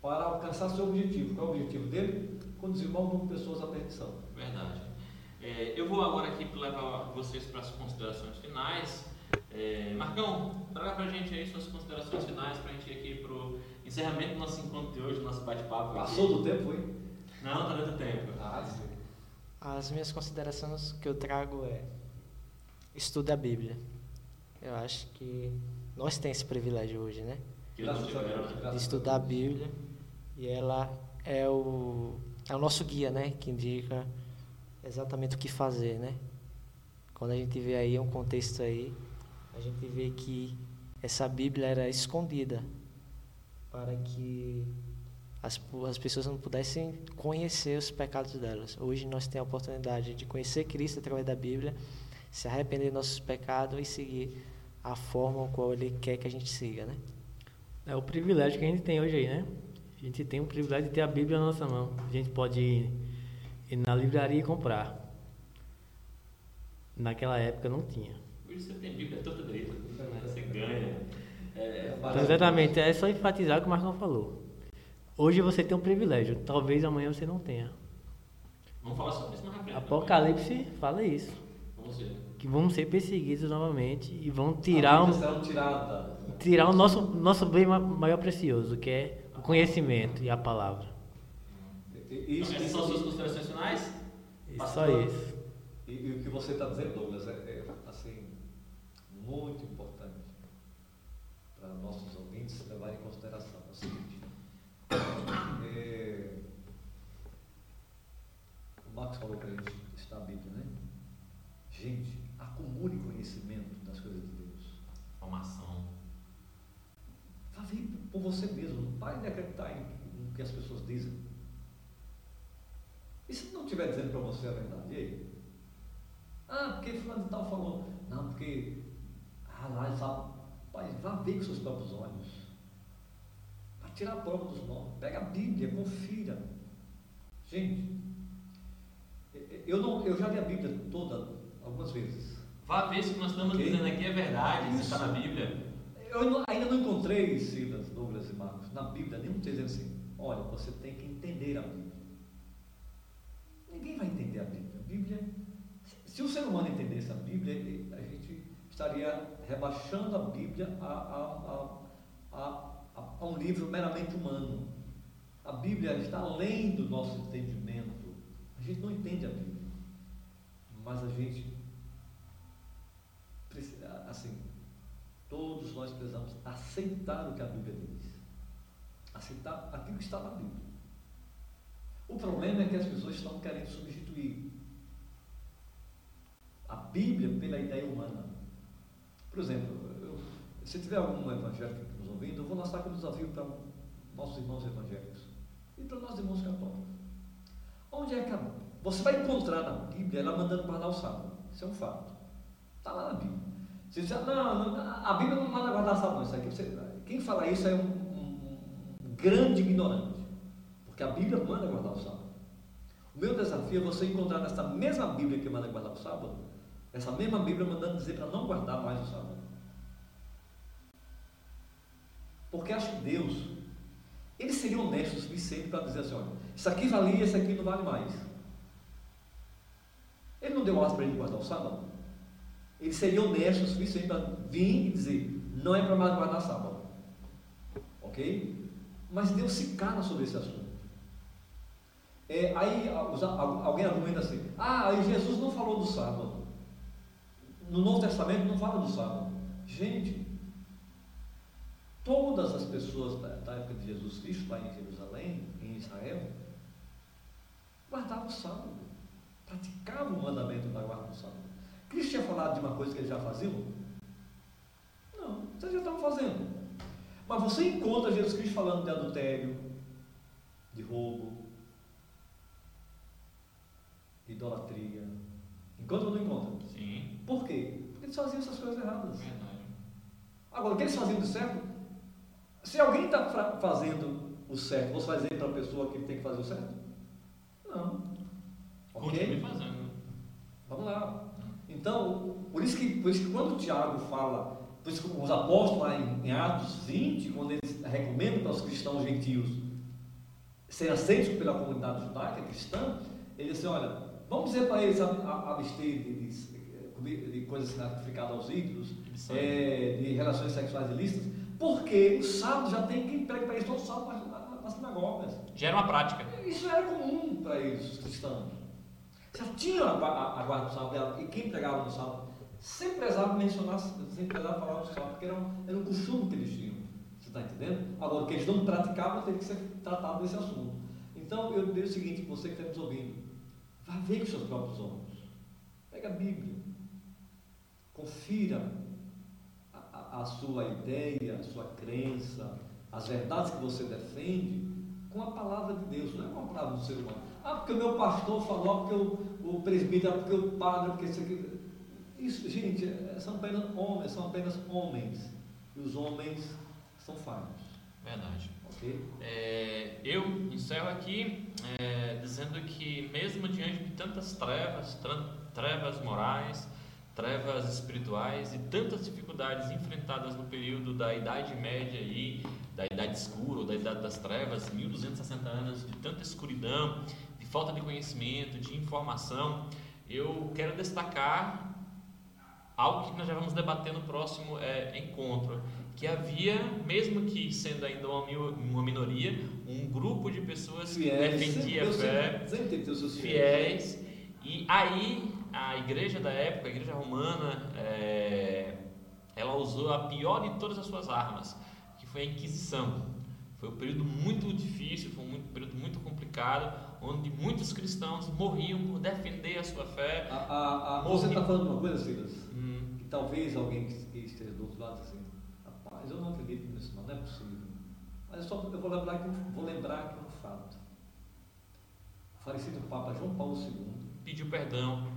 Speaker 5: para alcançar seu objetivo. Qual é o objetivo dele? Conduzir o maior número de pessoas à perdição.
Speaker 2: Verdade. É, eu vou agora aqui levar vocês para as considerações finais. É, Marcão, traga pra gente aí suas considerações finais pra gente ir aqui pro encerramento do nosso encontro de hoje, do nosso bate-papo. aqui.
Speaker 5: Passou do tempo, foi?
Speaker 2: Não, tá dando tempo.
Speaker 5: Ah, sim.
Speaker 3: As minhas considerações que eu trago é estuda a Bíblia. Eu acho que nós temos esse privilégio hoje, né?
Speaker 5: A
Speaker 2: né?
Speaker 3: De estudar a Bíblia e ela é o é o nosso guia, né? Que indica exatamente o que fazer, né? Quando a gente vê aí um contexto aí, a gente vê que essa Bíblia era escondida para que as, as pessoas não pudessem conhecer os pecados delas. Hoje nós temos a oportunidade de conhecer Cristo através da Bíblia, se arrepender dos nossos pecados e seguir a forma qual Ele quer que a gente siga, né?
Speaker 4: É o privilégio que a gente tem hoje aí, né? A gente tem o privilégio de ter a Bíblia na nossa mão. A gente pode ir, ir na livraria e comprar. Naquela época não tinha.
Speaker 2: Hoje você tem Bíblia toda direita, né? você ganha. É,
Speaker 4: Então, exatamente, é só enfatizar o que o Marcão falou. Hoje você tem um privilégio, talvez amanhã você não tenha.
Speaker 2: vamos falar sobre isso mais rápido.
Speaker 4: Apocalipse fala isso.
Speaker 2: Vamos ver.
Speaker 4: Que vamos ser perseguidos novamente e vão tirar, um, tirar o nosso, nosso bem ma- maior precioso, que é conhecimento e a palavra.
Speaker 5: Isso,
Speaker 2: Então, essas são suas considerações finais?
Speaker 4: Só isso.
Speaker 5: E, e o que você está dizendo, Douglas, é, é, assim, muito importante para nossos ouvintes levarem em consideração. É o seguinte, é, o Marcos falou para a gente estudar a Bíblia, né? Gente, acumule conhecimento das coisas de Deus.
Speaker 2: Formação.
Speaker 5: Vá por você mesmo, não pare de acreditar em, no que as pessoas dizem. E se não estiver dizendo para você a verdade, e aí? Ah, porque fulano de tal falou. Não, porque. Ah, lá sabe. Pai, vá ver com seus próprios olhos. Vai tirar a prova dos nomes. Pega a Bíblia, confira. Gente, eu, não, eu já li a Bíblia toda algumas vezes.
Speaker 2: Vá ver se o que nós estamos
Speaker 5: Ok.
Speaker 2: dizendo aqui é verdade, se está na Bíblia.
Speaker 5: Eu não- ainda não encontrei, Silas, Douglas e Marcos, na Bíblia, nenhum texto dizendo assim: olha, você tem que entender a Bíblia. Ninguém vai entender a Bíblia. A Bíblia, se o ser humano entendesse a Bíblia, a gente estaria rebaixando a Bíblia a, a, a, a, um livro meramente humano. A Bíblia está além do nosso entendimento. A gente não entende a Bíblia. mas a gente, assim, todos nós precisamos aceitar o que a Bíblia diz. Aceitar aquilo que está na Bíblia. O problema é que as pessoas estão querendo substituir a Bíblia pela ideia humana. Por exemplo, eu- se tiver algum evangélico nos ouvindo, eu vou lançar um desafio para nossos irmãos evangélicos e para nossos irmãos católicos. Onde é que a, você vai encontrar na Bíblia ela mandando guardar o sábado? Isso é um fato. Está lá na Bíblia. Você diz, "Ah, não, não, a Bíblia não manda guardar sábado. Isso aqui, você- quem fala isso é um, um- grande ignorante. Porque a Bíblia manda guardar o sábado. O meu desafio é você encontrar nessa mesma Bíblia que manda guardar o sábado, essa mesma Bíblia mandando dizer para não guardar mais o sábado. Porque acho que Deus, ele seria honesto o suficiente para dizer assim, olha, isso aqui valia, isso aqui não vale mais. Ele não deu ordem para ele guardar o sábado. Ele seria honesto o suficiente para vir e dizer, não é para mais guardar sábado. Ok? Mas Deus se cala sobre esse assunto. É, aí alguém argumenta assim, ah, aí Jesus não falou do sábado. No Novo Testamento não fala do sábado. Gente, todas as pessoas da, da época de Jesus Cristo, lá em Jerusalém, em Israel, guardavam o sábado, praticavam o mandamento da guarda do sábado. Cristo tinha falado de uma coisa que eles já faziam? Não, vocês já estavam fazendo. Mas você encontra Jesus Cristo falando de adultério, de roubo, de idolatria. Encontra ou não encontra?
Speaker 2: Sim,
Speaker 5: Por quê? Porque eles faziam essas coisas erradas.
Speaker 2: verdade.
Speaker 5: Agora, o que eles faziam de certo? Se alguém está fazendo o certo, você vai dizer para a pessoa que ele tem que fazer o certo? Não.
Speaker 2: Continue
Speaker 5: Ok?
Speaker 2: fazendo.
Speaker 5: Vamos lá. Então, por isso que, por isso que quando o Tiago fala, por isso que os apóstolos lá em, em Atos 20, quando eles recomendam para os cristãos gentios serem aceitos pela comunidade judaica cristã, ele diz assim, olha, vamos dizer para eles abster de, de, de coisas sacrificadas aos ídolos, é, de relações sexuais ilícitas, porque o sábado já tem quem prega para eles todo sábado nas, sinagogas.
Speaker 2: Gera uma prática.
Speaker 5: Isso era comum para eles, os cristãos. Já tinham a, a, a guarda do sábado, e quem pregava no sábado sempre precisava mencionar, sempre precisava falar do sábado, porque era um, era um costume que eles tinham. Você está entendendo? Agora, o que eles não praticavam tem que ser tratado desse assunto. Então, eu digo o seguinte, você que está nos ouvindo, vá ver com seus próprios olhos. Pega a Bíblia. Confira a, a- a sua ideia, a sua crença, as verdades que você defende com a palavra de Deus, não é com a palavra do ser humano. Ah, porque o meu pastor falou, porque o, o presbítero, porque o padre, porque isso aqui. Isso, gente, é- são apenas homens, são apenas homens. E os homens são falhos.
Speaker 2: Verdade.
Speaker 5: Ok?
Speaker 2: É, eu encerro aqui é, dizendo que, mesmo diante de tantas trevas, trevas morais, trevas espirituais e tantas dificuldades enfrentadas no período da Idade Média aí, da Idade Escura ou da Idade das Trevas, 1260 anos de tanta escuridão, falta de conhecimento, de informação, eu quero destacar algo que nós já vamos debater no próximo é, encontro, que havia, mesmo que sendo ainda uma, uma minoria, um grupo de pessoas que defendia a fé,
Speaker 5: sempre, sempre seus
Speaker 2: fiéis, e aí a igreja da época, a igreja romana, é, ela usou a pior de todas as suas armas, que foi a Inquisição. Foi um período muito difícil, foi um período muito complicado, onde muitos cristãos morriam por defender a sua fé.
Speaker 5: A, a, a, você está falando uma coisa, Silas?
Speaker 2: Hum,
Speaker 5: que talvez alguém que esteja do outro lado assim, rapaz, eu não acredito nisso, não, não é possível. Mas eu, só, eu vou lembrar que vou lembrar que um fato. O falecido Papa João Paulo II,
Speaker 2: pediu perdão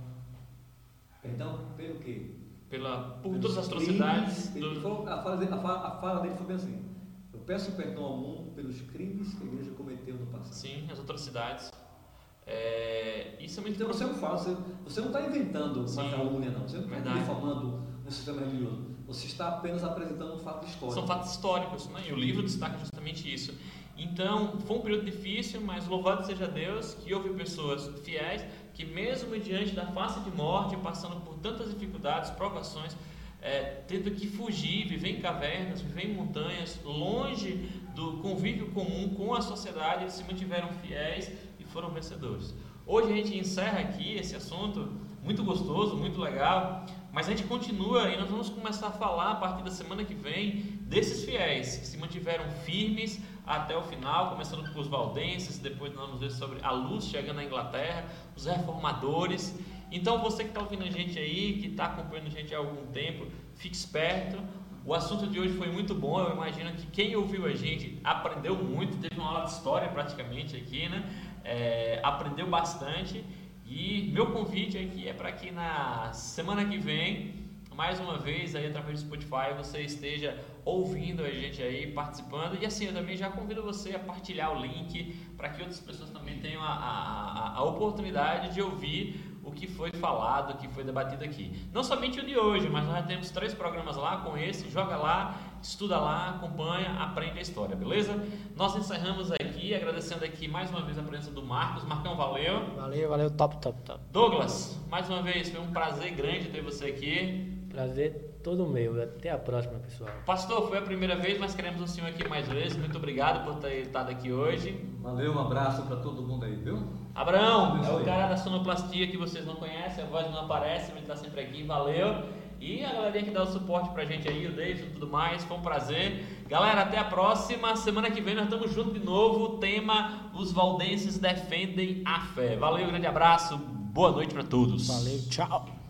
Speaker 5: perdão pelo quê?
Speaker 2: pela, por
Speaker 5: Pelos
Speaker 2: todas as atrocidades.
Speaker 5: Ele
Speaker 2: do-
Speaker 5: falou- a, fala dele, a, fala, a fala dele foi bem assim: Eu peço perdão ao mundo pelos crimes que a igreja cometeu no passado.
Speaker 2: Sim, as atrocidades. É, isso é muito
Speaker 5: Então você não fala, você, você não está inventando uma calúnia, não. Você não está difamando um sistema religioso. Você está apenas apresentando um fato histórico.
Speaker 2: São fatos históricos, né? e o livro destaca justamente isso. Então, foi um período difícil, mas louvado seja Deus que houve pessoas fiéis que, mesmo diante da face de morte, passando por tantas dificuldades, provações, é, tendo que fugir, viver em cavernas, viver em montanhas, longe do convívio comum com a sociedade, eles se mantiveram fiéis foram vencedores. Hoje a gente encerra aqui esse assunto muito gostoso, muito legal. Mas a gente continua e nós vamos começar a falar a partir da semana que vem desses fiéis que se mantiveram firmes até o final, começando com os valdenses, depois nós vamos ver sobre a luz chegando na Inglaterra, os reformadores. Então você que está ouvindo a gente aí, que está acompanhando a gente há algum tempo, fique esperto. O assunto de hoje foi muito bom. Eu imagino que quem ouviu a gente aprendeu muito. Teve uma aula de história praticamente aqui, né? É, aprendeu bastante. E meu convite aqui é para que na semana que vem, mais uma vez, aí através do Spotify, você esteja ouvindo a gente aí, participando. E assim, eu também já convido você a partilhar o link para que outras pessoas também tenham a, a, a oportunidade de ouvir o que foi falado, o que foi debatido aqui. Não somente o de hoje, mas nós já temos três programas lá com esse. Joga lá, estuda lá, acompanha, aprende a história, beleza? Nós encerramos aqui, agradecendo aqui mais uma vez a presença do Marcos. Marcão, valeu.
Speaker 3: Valeu, valeu, top, top, top.
Speaker 2: Douglas, mais uma vez, foi um prazer grande ter você aqui.
Speaker 4: Prazer todo meu. Até a próxima, pessoal.
Speaker 2: Pastor, foi a primeira vez, mas queremos o senhor aqui mais vezes. Muito obrigado por ter estado aqui hoje.
Speaker 5: Valeu, um abraço para todo mundo aí, viu?
Speaker 2: Abraão, é o cara da sonoplastia que vocês não conhecem, a voz não aparece, mas ele está sempre aqui. Valeu. E a galerinha que dá o suporte pra gente aí, o David e tudo mais, foi um prazer. Galera, até a próxima. Semana que vem nós estamos juntos de novo. O tema: Os Valdenses defendem a fé. Valeu, grande abraço. Boa noite para todos.
Speaker 3: Valeu, tchau.